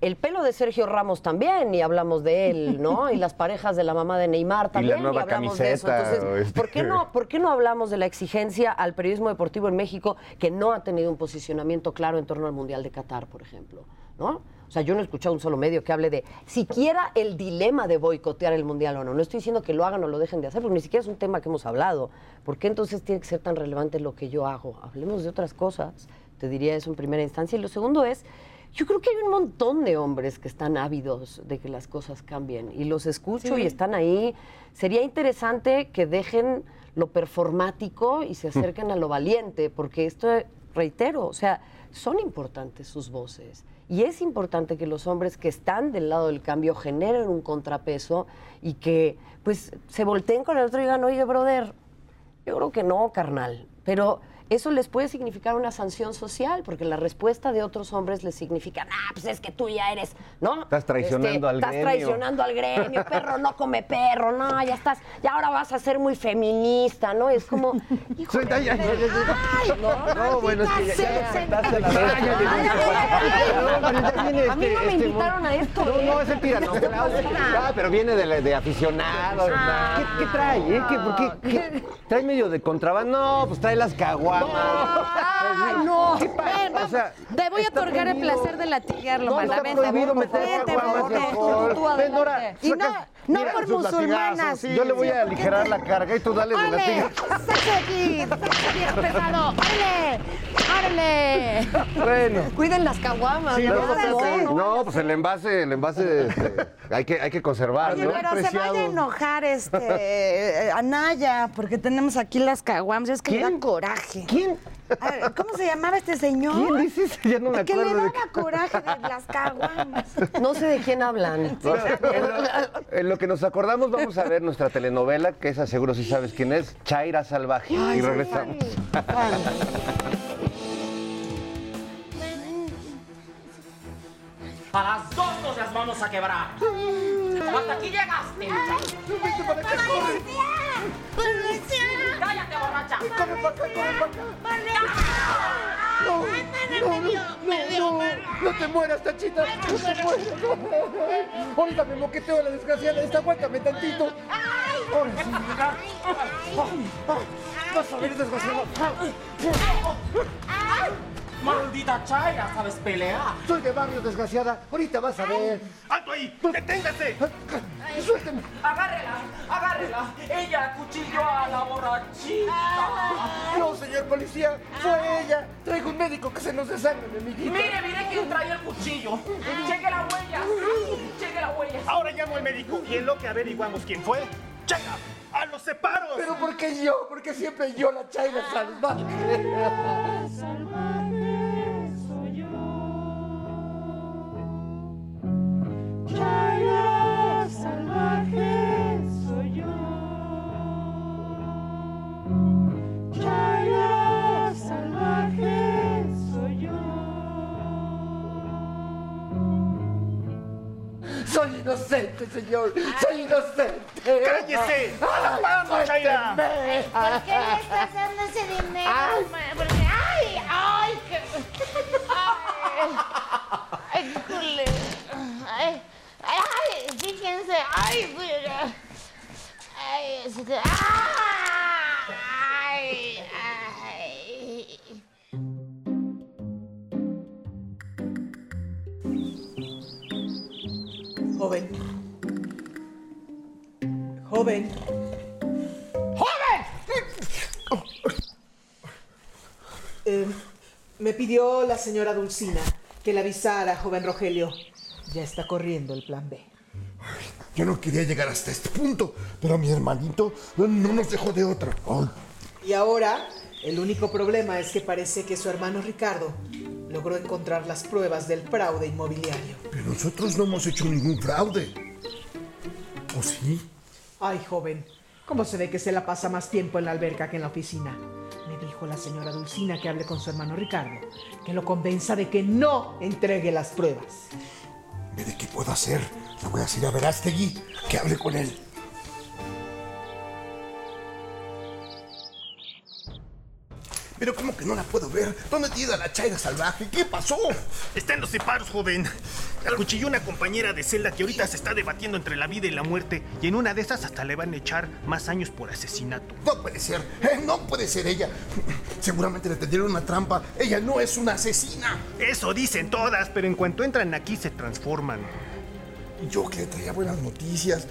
S11: El pelo de Sergio Ramos también, y hablamos de él, ¿no? Y las parejas de la mamá de Neymar
S3: Y la
S11: también,
S3: nueva
S11: hablamos de eso. Entonces, ¿por qué, no, ¿por qué no hablamos de la exigencia al periodismo deportivo en México que no ha tenido un posicionamiento claro en torno al Mundial de Qatar, por ejemplo? ¿No? O sea, yo no he escuchado un solo medio que hable de siquiera el dilema de boicotear el Mundial o no. No estoy diciendo que lo hagan o lo dejen de hacer, porque ni siquiera es un tema que hemos hablado. ¿Por qué entonces tiene que ser tan relevante lo que yo hago? Hablemos de otras cosas. Te diría eso en primera instancia. Y lo segundo es, yo creo que hay un montón de hombres que están ávidos de que las cosas cambien. Y los escucho
S4: Sí.
S11: y están ahí. Sería interesante que dejen lo performático y se acerquen a lo valiente, porque esto, reitero, o sea, son importantes sus voces. Y es importante que los hombres que están del lado del cambio generen un contrapeso y que pues se volteen con el otro y digan, oye, brother, yo creo que no, carnal. Pero eso les puede significar una sanción social, porque la respuesta de otros hombres les significa, ah, pues es que tú ya eres, ¿no?
S3: Estás traicionando al
S11: estás
S3: gremio".
S11: traicionando al gremio, perro no come perro, no, ya estás, ya ahora vas a ser muy feminista, ¿no? Es como, híjole,
S3: Ay, ay,
S11: no,
S3: No, bueno, es que ya, ya
S11: maldita
S3: lo
S11: sea.
S3: cantaste a la vez. Ya
S11: A mí
S3: este-
S11: no me
S3: este
S11: invitaron a esto,
S3: No,
S11: ¿eh?
S3: no, es el tiranoclaudio. Ah, pero viene de, de aficionados.
S11: Ah.
S3: ¿Qué, trae? eh? ¿Qué, por qué, ¿Trae medio de contrabando? No, pues trae las caguamas.
S11: Ay, no.
S15: Ven,
S3: O sea,
S15: te voy a otorgar el placer de mana.
S3: está
S15: Ven,
S3: prohibido meter caguamas.
S15: Y no,
S4: No
S3: Mira,
S4: por musulmanas.
S3: sí. Yo le voy a aligerar la carga y tú dale de latigazo.
S4: ¡Sáquese aquí! ¡Sáquese, viejo pesado! ¡Órale! ¡Órale!
S3: Bueno.
S11: Cuiden las caguamas.
S3: Sí,
S11: no,
S3: no,
S11: no,
S3: pues el envase, el envase este, hay, que, hay que conservar,
S4: Oye,
S3: ¿no?
S4: pero se vaya a enojar este Anaya, porque tenemos aquí las caguamas. Es que le da coraje.
S3: ¿Quién?
S4: A ver, ¿Cómo se llamaba este señor?
S3: ¿Quién dices? Ya no me
S4: Que le
S3: acuerdo de
S4: daba coraje de las caguamas.
S11: No sé de quién hablan.
S3: No, en, lo, en lo que nos acordamos, vamos a ver nuestra telenovela, que esa seguro sí sabes quién es, Chaira Salvaje.
S4: Ay,
S3: y
S4: sí.
S3: regresamos.
S15: A las dos nos las vamos a quebrar. Hasta aquí llegaste. ¡Cállate, borracha!
S6: ¡Corre para acá, corre para acá! No, no, no, no, no te mueras, tachita, no te mueras. Ahorita me moqueteo la desgraciada esta, aguántame tantito. Ahora sí. Vas a ver, desgraciada.
S15: ¡Maldita Chaira! ¿Sabes pelear?
S6: Soy de barrio, desgraciada. Ahorita vas a ver.
S15: ¡Alto ahí! ¡Deténgase!
S6: Suélteme.
S15: ¡Agárrela! ¡Agárrela! ¡Ella acuchilló a la borrachita!
S6: No, señor policía, fue ella. Traigo un médico que se nos desangre, mi amiguita.
S15: ¡Mire, mire quién traía el cuchillo! ¡Cheque la huella! ¡Cheque la huella!
S16: Ahora llamo al médico y en lo que averiguamos quién fue, ¡Chaira! ¡A los separos!
S6: Pero ¿por qué yo? Porque siempre yo la chaira salvaje.
S17: Soy yo. Chaira salvaje soy yo.
S6: Soy inocente, señor. Soy inocente.
S16: ¡Cállese! ¡A la mano!
S6: Suélteme.
S12: ¿Por qué le estás dando ese dinero?
S14: Señora Dulcina que le avisara, joven Rogelio. Ya está corriendo el plan B.
S5: Yo no quería llegar hasta este punto, pero mi hermanito no nos dejó de otra. Ay,
S14: Y ahora, el único problema es que parece que su hermano Ricardo logró encontrar las pruebas del fraude inmobiliario.
S5: pero nosotros no hemos hecho ningún fraude. ¿O sí?
S14: Ay, joven, ¿cómo se ve que se la pasa más tiempo en la alberca que en la oficina? La señora Dulcina que hable con su hermano Ricardo, que lo convenza de que no entregue las pruebas.
S5: Mire qué puedo hacer. Le voy a decir a Verástegui que hable con él. Pero ¿cómo que no la puedo ver? ¿Dónde tiene la chaira salvaje? ¿Qué pasó?
S16: Está en los separos, joven. Acuchilló una compañera de celda que ahorita se está debatiendo entre la vida y la muerte. Y en una de esas hasta le van a echar más años por asesinato.
S5: No puede ser. eh, no puede ser ella. Seguramente le tendieron una trampa. Ella no es una asesina.
S16: Eso dicen todas, pero en cuanto entran aquí se transforman.
S5: Yo que le traía buenas noticias.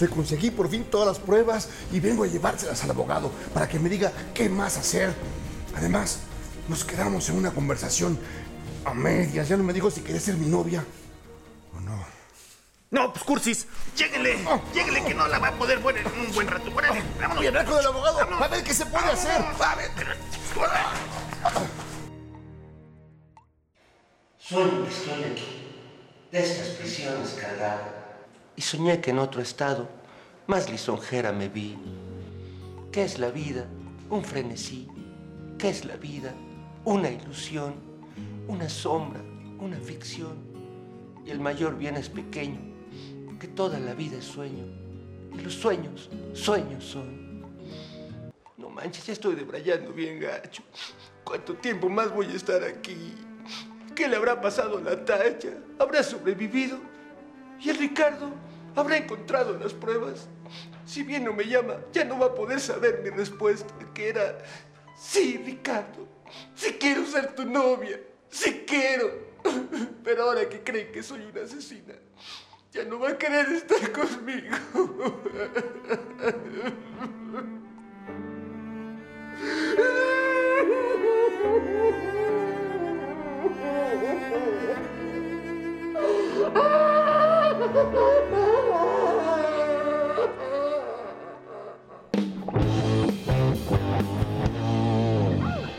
S5: Le conseguí por fin todas las pruebas y vengo a llevárselas al abogado para que me diga qué más hacer. Además, nos quedamos en una conversación a medias. Ya no me dijo si quería ser mi novia.
S16: No, pues cursis, lléguenle, lléguenle que no la va a poder en un buen rato. Órale, vámonos.
S5: Voy a hablar con el abogado. A ver qué se puede hacer. A ver.
S18: Sueño que estoy aquí, de estas prisiones cargada, y soñé que en otro estado, más lisonjera me vi. ¿Qué es la vida? Un frenesí. ¿Qué es la vida? Una ilusión, una sombra, una ficción. Y el mayor bien es pequeño, que toda la vida es sueño. Y los sueños, sueños son. No manches, ya estoy debrayando bien gacho. ¿Cuánto tiempo más voy a estar aquí? ¿Qué le habrá pasado a la tacha? ¿Habrá sobrevivido? ¿Y el Ricardo? ¿Habrá encontrado las pruebas? Si bien no me llama, ya no va a poder saber mi respuesta, que era, sí, Ricardo, sí quiero ser tu novia, sí quiero. Pero ahora que creen que soy una asesina, ya no va a querer estar conmigo.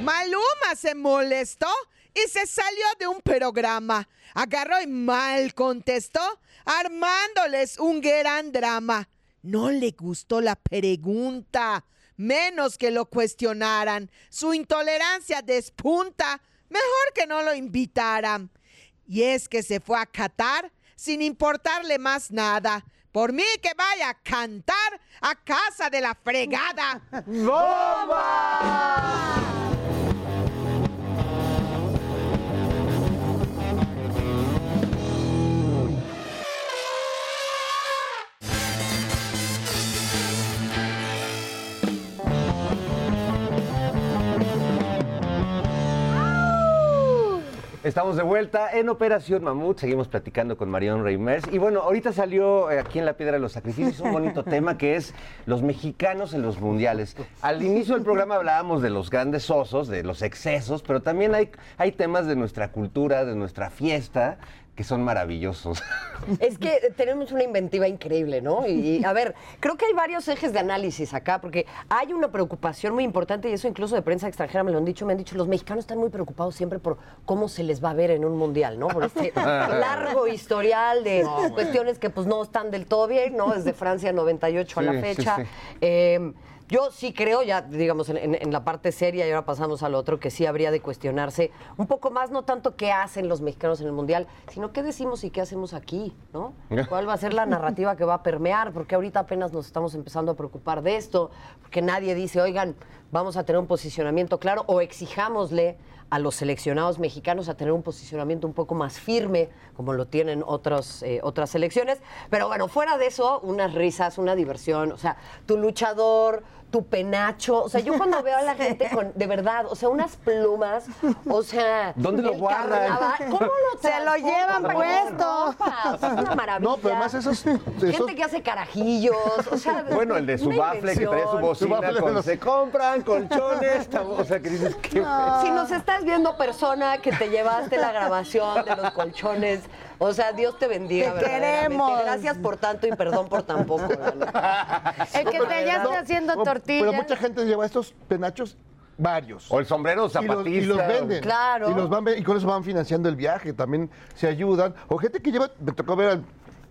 S10: Maluma se molestó y se salió de un programa. Agarró y mal contestó, armándoles un gran drama. No le gustó la pregunta, menos que lo cuestionaran. Su intolerancia despunta, mejor que no lo invitaran. Y es que se fue a Qatar sin importarle más nada. Por mí que vaya a cantar a casa de la fregada.
S3: Estamos de vuelta en Operación Mamut, seguimos platicando con Marión Reimers. Y bueno, ahorita salió eh, aquí en La Piedra de los Sacrificios un bonito tema que es los mexicanos en los mundiales. Al inicio del programa hablábamos de los grandes osos, de los excesos, pero también hay, hay temas de nuestra cultura, de nuestra fiesta, que son maravillosos.
S11: Es que tenemos una inventiva increíble, ¿no? Y, y, a ver, creo que hay varios ejes de análisis acá, porque hay una preocupación muy importante, y eso incluso de prensa extranjera me lo han dicho, me han dicho, los mexicanos están muy preocupados siempre por cómo se les va a ver en un mundial, ¿no? Por este largo historial de
S17: No,
S11: cuestiones que pues no están del todo bien, ¿no? Desde Francia 98 a la
S17: Sí, sí,
S11: fecha.
S17: sí.
S11: Eh, yo sí creo, ya digamos, en, en- en la parte seria, y ahora pasamos al otro, que sí habría de cuestionarse un poco más, no tanto qué hacen los mexicanos en el Mundial, sino qué decimos y qué hacemos aquí, ¿no? ¿Cuál va a ser la narrativa que va a permear? Porque ahorita apenas nos estamos empezando a preocupar de esto, porque nadie dice, oigan, vamos a tener un posicionamiento claro o exijámosle a los seleccionados mexicanos a tener un posicionamiento un poco más firme, como lo tienen otros, eh, otras selecciones. Pero bueno, fuera de eso, unas risas, una diversión, o sea, tu luchador, tu penacho, o sea, yo cuando veo a la gente con, de verdad, o sea, unas plumas, o sea...
S3: ¿Dónde lo guardan?
S11: ¿Cómo lo
S4: Se lo llevan puesto.
S11: Ropa, o sea, es una maravilla.
S5: No, pero además esos-
S11: Gente
S5: esos-
S11: que hace carajillos, o sea...
S3: Bueno, el de su bafle que traía su bocina
S5: Su
S3: con
S5: los-
S3: se compran colchones, o sea, que dices que
S11: Si nos estás viendo persona que te llevaste la grabación de los colchones, o sea, Dios te bendiga.
S4: Te queremos.
S11: Gracias por tanto y perdón por tan poco.
S4: El que te hallaste
S5: No,
S4: haciendo
S5: no,
S4: tortillas.
S5: Pero mucha gente lleva estos penachos varios.
S3: O el sombrero
S5: Y los,
S3: zapatista.
S5: y los venden.
S11: Claro.
S5: Y, los van, y con eso van financiando el viaje, también se ayudan. O gente que lleva, me tocó ver al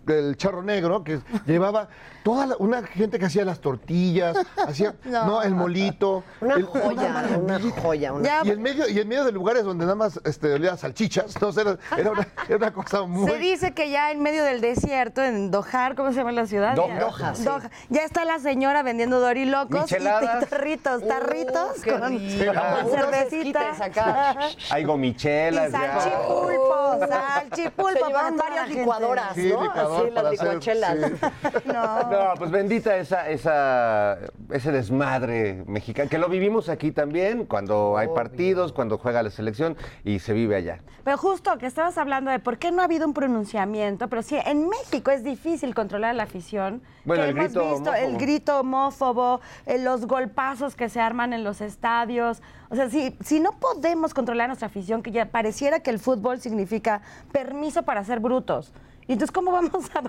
S5: el charro negro que llevaba toda la- una gente que hacía las tortillas, hacía
S11: No.
S5: no, el molito.
S11: Una
S5: el-
S11: joya, una joya. Una...
S5: Y en medio, y en medio de lugares donde nada más este, olía salchichas, no era, era una, era una cosa muy.
S4: Se dice que ya en medio del desierto, en Dojar, ¿cómo se llama la ciudad?
S3: Doha.
S4: Ya-
S3: Doha,
S11: sí.
S4: Doha. Ya está la señora vendiendo dorilocos
S3: Micheladas.
S4: y tarritos, tarritos
S11: qué
S4: con,
S11: rico.
S4: con
S11: Unos
S4: cervecita.
S11: esquites acá.
S3: Hay
S4: Y
S3: gomichelas. ya.
S4: salchipulpo, salchipulpo. Toda
S11: varias licuadoras,
S5: Sí,
S11: ¿no? Las
S5: hacer.
S4: No.
S3: No, pues bendita esa, esa, ese desmadre mexicano, que lo vivimos aquí también, cuando hay partidos, cuando juega la selección y se vive allá.
S4: Pero justo que estabas hablando de por qué no ha habido un pronunciamiento, pero sí, en México es difícil controlar la afición.
S3: Bueno,
S4: que
S3: el
S4: hemos
S3: grito
S4: visto el
S3: homófobo.
S4: grito homófobo, eh, los golpazos que se arman en los estadios. O sea, si, si no podemos controlar nuestra afición, que ya pareciera que el fútbol significa permiso para ser brutos. Y entonces, ¿cómo vamos a,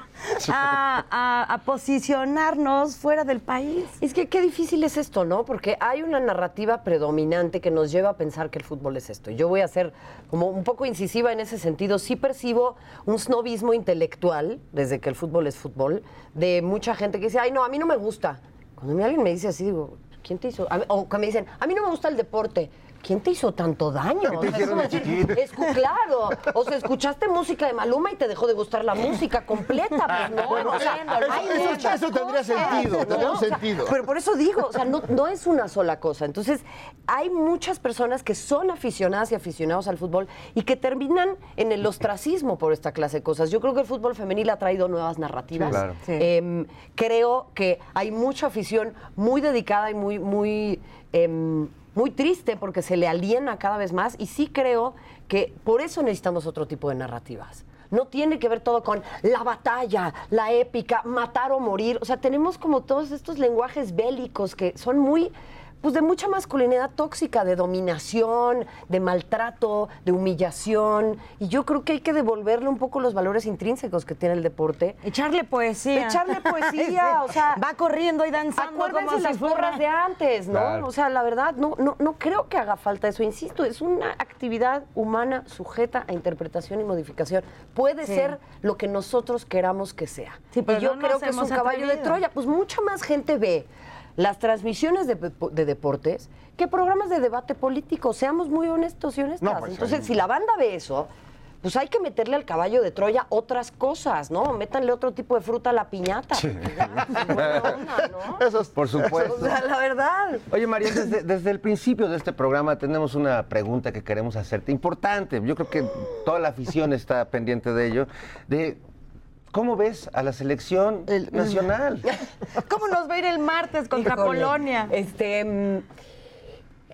S4: a- a- a posicionarnos fuera del país?
S11: Es que qué difícil es esto, ¿no? Porque hay una narrativa predominante que nos lleva a pensar que el fútbol es esto. Yo voy a ser como un poco incisiva en ese sentido. Sí percibo un snobismo intelectual, desde que el fútbol es fútbol, de mucha gente que dice, ay, no, a mí no me gusta. Cuando alguien me dice así, digo, ¿quién te hizo? O que me dicen, a mí no me gusta el deporte. ¿Quién te hizo tanto daño?
S3: ¿Qué te
S11: O sea,
S3: hicieron
S11: es como decir, claro. O sea, escuchaste música de Maluma y te dejó de gustar la música completa. Pues no,
S5: Bueno,
S11: o sea,
S5: eso- eso- tendría sentido,
S11: ¿no?
S5: tendría un
S11: O sea,
S5: sentido.
S11: Pero por eso digo, o sea, no, no es una sola cosa. Entonces, hay muchas personas que son aficionadas y aficionados al fútbol y que terminan en el ostracismo por esta clase de cosas. Yo creo que el fútbol femenil ha traído nuevas narrativas.
S3: Sí, claro.
S4: Sí.
S11: Em, creo que hay mucha afición muy dedicada y muy, muy, em, muy triste porque se le aliena cada vez más y sí creo que por eso necesitamos otro tipo de narrativas. no tiene que ver todo con la batalla, la épica, matar o morir. O sea, tenemos como todos estos lenguajes bélicos que son muy pues de mucha masculinidad tóxica, de dominación, de maltrato, de humillación. Y yo creo que hay que devolverle un poco los valores intrínsecos que tiene el deporte.
S4: Echarle poesía.
S11: Echarle poesía, o sea.
S4: Va corriendo y danzando
S11: Acuérdense
S4: como si
S11: las porras de antes, ¿no?
S3: Claro.
S11: O sea, la verdad, no, no, no creo que haga falta eso. Insisto, es una actividad humana sujeta a interpretación y modificación. Puede
S4: Sí.
S11: ser lo que nosotros queramos que sea.
S4: Sí, pero
S11: y yo
S4: no
S11: creo que es un caballo de. Troya. Pues mucha más gente ve las transmisiones de, de deportes que programas de debate político. Seamos muy honestos y honestas.
S5: No, pues,
S11: Entonces,
S5: ahí-
S11: si la banda ve eso, pues hay que meterle al caballo de Troya otras cosas, ¿no? Métanle otro tipo de fruta a la piñata.
S3: Eso es, por supuesto.
S11: O sea, la verdad.
S3: Oye, María, desde, desde el principio de este programa tenemos una pregunta que queremos hacerte, importante. Yo creo que toda la afición está pendiente de ello. De ¿Cómo ves a la selección nacional?
S4: ¿Cómo nos va a ir el martes contra
S11: Híjole.
S4: Polonia?
S11: Este. mm,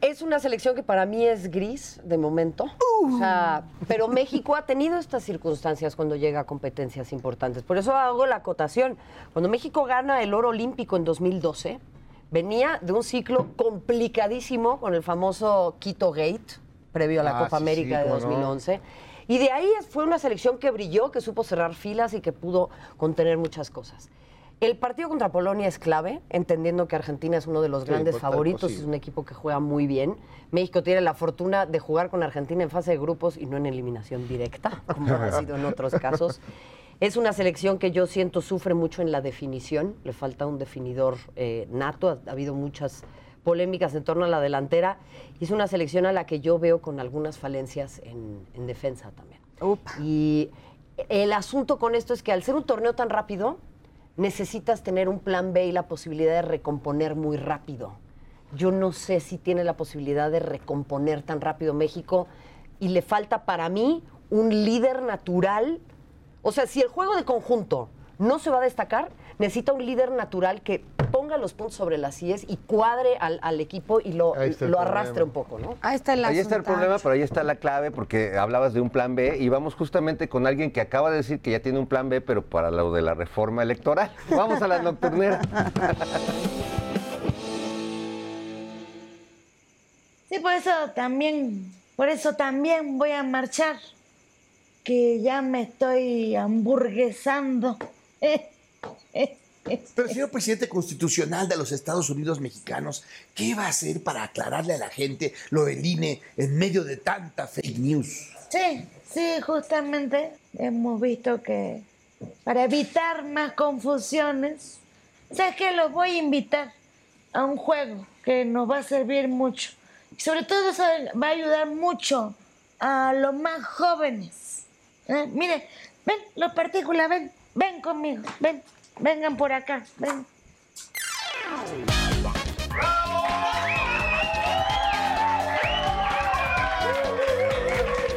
S11: Es una selección que para mí es gris de momento. O sea, pero México ha tenido estas circunstancias cuando llega a competencias importantes. Por eso hago la acotación. Cuando México gana el oro olímpico en 2012, venía de un ciclo complicadísimo con el famoso Quito Gate, previo a la
S5: Ah,
S11: Copa
S5: sí,
S11: América
S5: sí,
S11: de
S5: cómo no.
S11: 2011. Y de ahí fue una selección que brilló, que supo cerrar filas y que pudo contener muchas cosas. El partido contra Polonia es clave, entendiendo que Argentina es uno de los
S5: Sí,
S11: grandes favoritos, es un equipo que juega muy bien. México tiene la fortuna de jugar con Argentina en fase de grupos y no en eliminación directa, como ha sido en otros casos. Es una selección que yo siento sufre mucho en la definición, le falta un definidor eh, nato, ha, ha habido muchas polémicas en torno a la delantera y es una selección a la que yo veo con algunas falencias en, en defensa también. Y el asunto con esto es que al ser un torneo tan rápido, necesitas tener un plan B y la posibilidad de recomponer muy rápido. Yo no sé si tiene la posibilidad de recomponer tan rápido México y le falta para mí un líder natural. O sea, si el juego de conjunto no se va a destacar, necesita un líder natural que ponga los puntos sobre las sillas y cuadre al, al equipo y lo, lo arrastre un poco, ¿no?
S4: Ahí está el
S3: Ahí está el problema, pero ahí está la clave, porque hablabas de un plan B y vamos justamente con alguien que acaba de decir que ya tiene un plan B, pero para lo de la reforma electoral. Vamos a la nocturnera.
S7: Sí, por eso también, por eso también voy a marchar, que ya me estoy hamburguesando.
S6: Pero, señor presidente constitucional de los Estados Unidos mexicanos, ¿qué va a hacer para aclararle a la gente lo del INE en medio de tanta fake news?
S7: Sí, sí, justamente hemos visto que para evitar más confusiones, ¿sabes qué? Los voy a invitar a un juego que nos va a servir mucho. Y sobre todo eso va a ayudar mucho a los más jóvenes. ¿Eh? Mire, ven, los partículas, ven, ven conmigo, ven, vengan por acá, ven.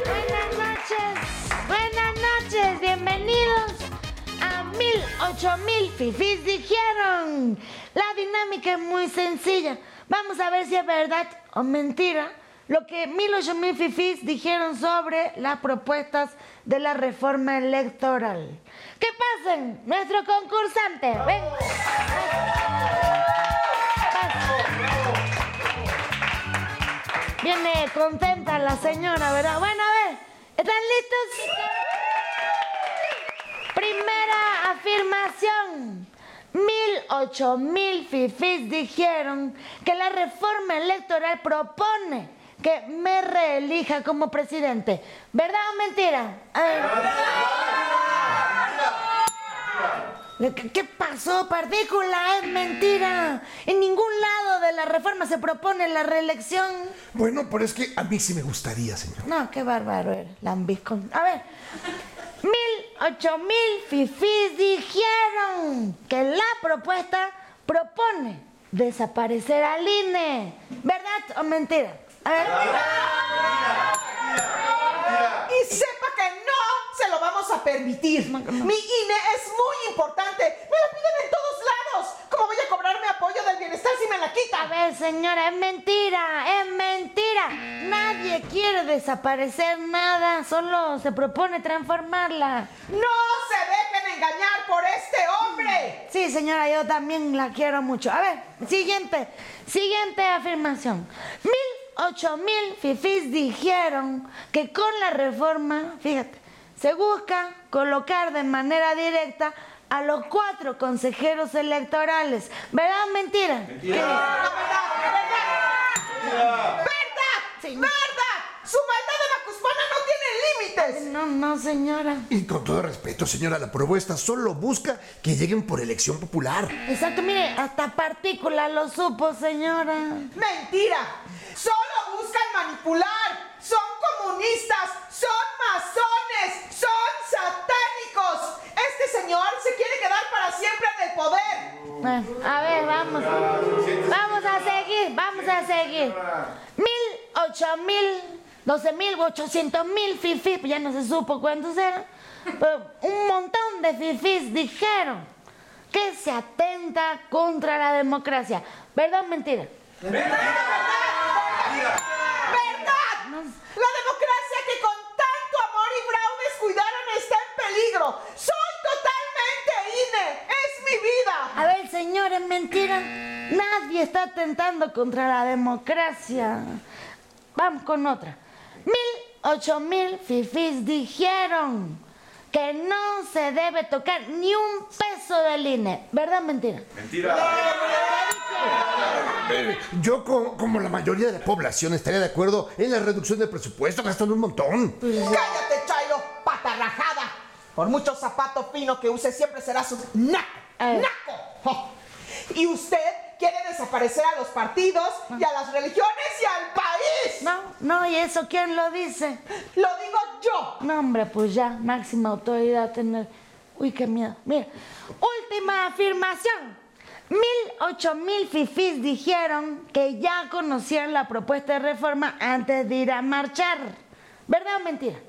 S7: Buenas noches, buenas noches, bienvenidos a mil, ocho mil fifis dijeron. La dinámica es muy sencilla. Vamos a ver si es verdad o mentira lo que mil, ocho mil fifis dijeron sobre las propuestas de la reforma electoral. ¿Qué pasen? Nuestro concursante, ven. Viene contenta la señora, ¿verdad? Bueno, a ver, ¿están listos? Primera afirmación. Mil, ocho mil fifís dijeron que la reforma electoral propone que me reelija como presidente. ¿Verdad o mentira? A ver. ¿Qué, qué pasó, partícula? Es mentira. En ningún lado de la reforma se propone la reelección.
S6: Bueno, pero es que a mí sí me gustaría, señor.
S7: No, qué bárbaro eres, lambiscón. A ver, mil, ocho mil fifís dijeron que la propuesta propone desaparecer al INE. ¿Verdad o mentira? Ver.
S14: Y sepa que no se lo vamos a permitir. Mi INE es muy importante. Me lo piden en todos lados. ¿Cómo voy a cobrarme apoyo del bienestar
S10: si me la quita.
S7: A ver, señora, es mentira, es mentira. Nadie quiere desaparecer nada, solo se propone transformarla.
S10: No se dejen engañar por este hombre.
S7: Sí, señora, yo también la quiero mucho. A ver, siguiente, siguiente afirmación. Mil, ocho mil fifís dijeron que con la reforma, fíjate, se busca colocar de manera directa a los cuatro consejeros electorales. ¿Verdad o mentira?
S10: ¡Verdad! ¡Verdad! ¡Su maldad de Macuspana no tiene límites!
S7: No, no, señora.
S5: Y con todo respeto, señora, la propuesta solo busca que lleguen por elección popular.
S7: Exacto, mire, hasta partícula lo supo, señora.
S10: ¡Mentira! ¡Solo buscan manipular! ¡Son comunistas! ¡Son masones! ¡Son satánicos! Este señor se quiere quedar para siempre en el poder.
S7: Bueno, a ver, vamos. Vamos a seguir, vamos a seguir. Mil, ocho mil, doce mil, ochocientos mil fifís, pues ya no se supo cuántos eran. Pero un montón de fifís dijeron que se atenta contra la democracia. ¿Verdad o mentira?
S10: ¡Verdad! La democracia que con tanto amor y fraudes cuidaron está en peligro. ¡Soy totalmente INE! ¡Es mi vida!
S7: A ver, señor, es mentira. Nadie está atentando contra la democracia. Vamos con otra. Mil, ocho mil fifís dijeron que no se debe tocar ni un peso del INE. ¿Verdad o mentira?
S5: Eh, Yo, co- como la mayoría de la población, estaría de acuerdo en la reducción del presupuesto, gastando un montón.
S10: ¡Cállate, Chairo! ¡Pata rajada! Por mucho zapato fino que use, siempre serás un naco. ¡Naco! Oh. Y usted quiere desaparecer a los partidos y a las religiones y al país.
S7: No, no, ¿y eso quién lo dice?
S10: Lo digo yo.
S7: No, hombre, pues ya, máxima autoridad tener. Uy, qué miedo. Mira, última afirmación. Mil, ocho mil fifís dijeron que ya conocían la propuesta de reforma antes de ir a marchar. ¿Verdad o mentira?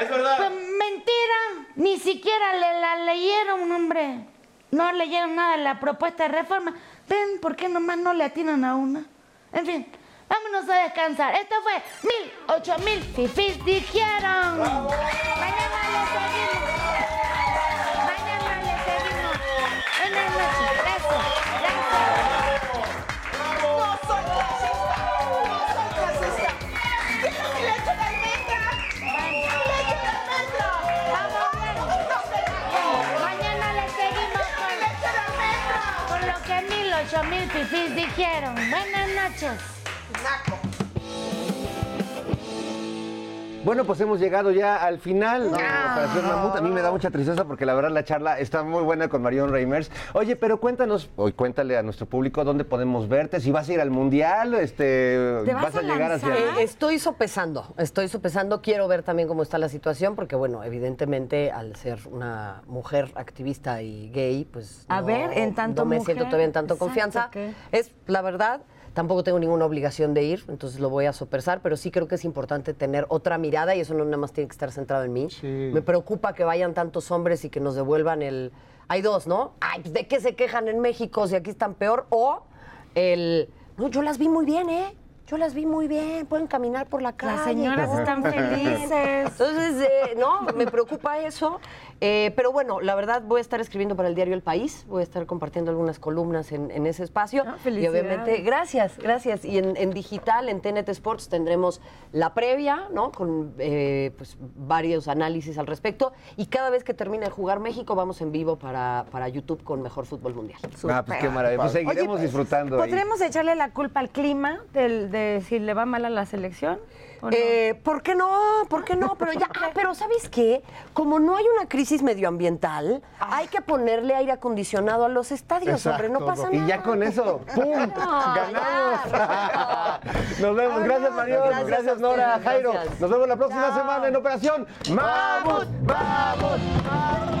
S6: Es verdad.
S7: Pues mentira, ni siquiera le la leyeron, hombre. No leyeron nada de la propuesta de reforma. Ven, ¿por qué nomás no le atinan a una? En fin, vámonos a descansar. Esto fue mil, ocho mil fifís dijeron. Mañana le seguimos.
S10: Naco.
S3: Bueno, pues hemos llegado ya al final de Operación Mamut. A mí me da mucha tristeza porque la verdad la charla está muy buena con Marion Reimers. Oye, pero cuéntanos, hoy cuéntale a nuestro público dónde podemos verte, si vas a ir al Mundial, este,
S11: ¿Te
S3: vas, a, llegar hacia...
S11: Eh, estoy sopesando, estoy sopesando. Quiero ver también cómo está la situación, porque, bueno, evidentemente, al ser una mujer activista y gay, pues.
S4: A
S11: no-
S4: ver, en tanto
S11: No me
S4: mujer,
S11: siento todavía en tanto
S4: exacto,
S11: confianza.
S4: ¿qué?
S11: Es la verdad. Tampoco tengo ninguna obligación de ir, entonces lo voy a sopesar, pero sí creo que es importante tener otra mirada y eso no nada más tiene que estar centrado en mí. Me preocupa que vayan tantos hombres y que nos devuelvan el... Hay dos, ¿no? Ay, pues, ¿de qué se quejan en México si aquí están peor? O el... No, yo las vi muy bien, ¿eh? Yo las vi muy bien, pueden caminar por la calle.
S4: Las señoras están felices.
S11: Entonces, eh, no, me preocupa eso. Eh, pero bueno, la verdad voy a estar escribiendo para el diario El País, voy a estar compartiendo algunas columnas en, en ese espacio. y
S4: felicidades.
S11: obviamente, gracias, gracias. Y en, en digital, en TNT Sports, tendremos la previa, ¿no? Con eh, pues, varios análisis al respecto. Y cada vez que termine de jugar México, vamos en vivo para, para YouTube con Mejor Fútbol Mundial.
S3: Ah, pues qué maravilla. Pues seguiremos
S4: Oye,
S3: disfrutando ahí.
S4: ¿Podremos echarle la culpa al clima del- de si le va mal a la selección? ¿O no?
S11: Eh, ¿Por qué no? ¿Por qué no? Pero ya, ah, pero ¿sabes qué? Como no hay una crisis medioambiental, hay que ponerle aire acondicionado a los estadios, hombre, no pasa nada.
S3: Y ya con eso, ¡pum!
S11: No,
S3: ¡Ganamos! Nos vemos. Gracias, Marión.
S11: Gracias
S3: Gracias,
S11: a
S3: Nora, Jairo.
S11: gracias.
S3: Nos vemos la próxima semana en Operación ¡Mamut! ¡Vamos! ¡Vamos!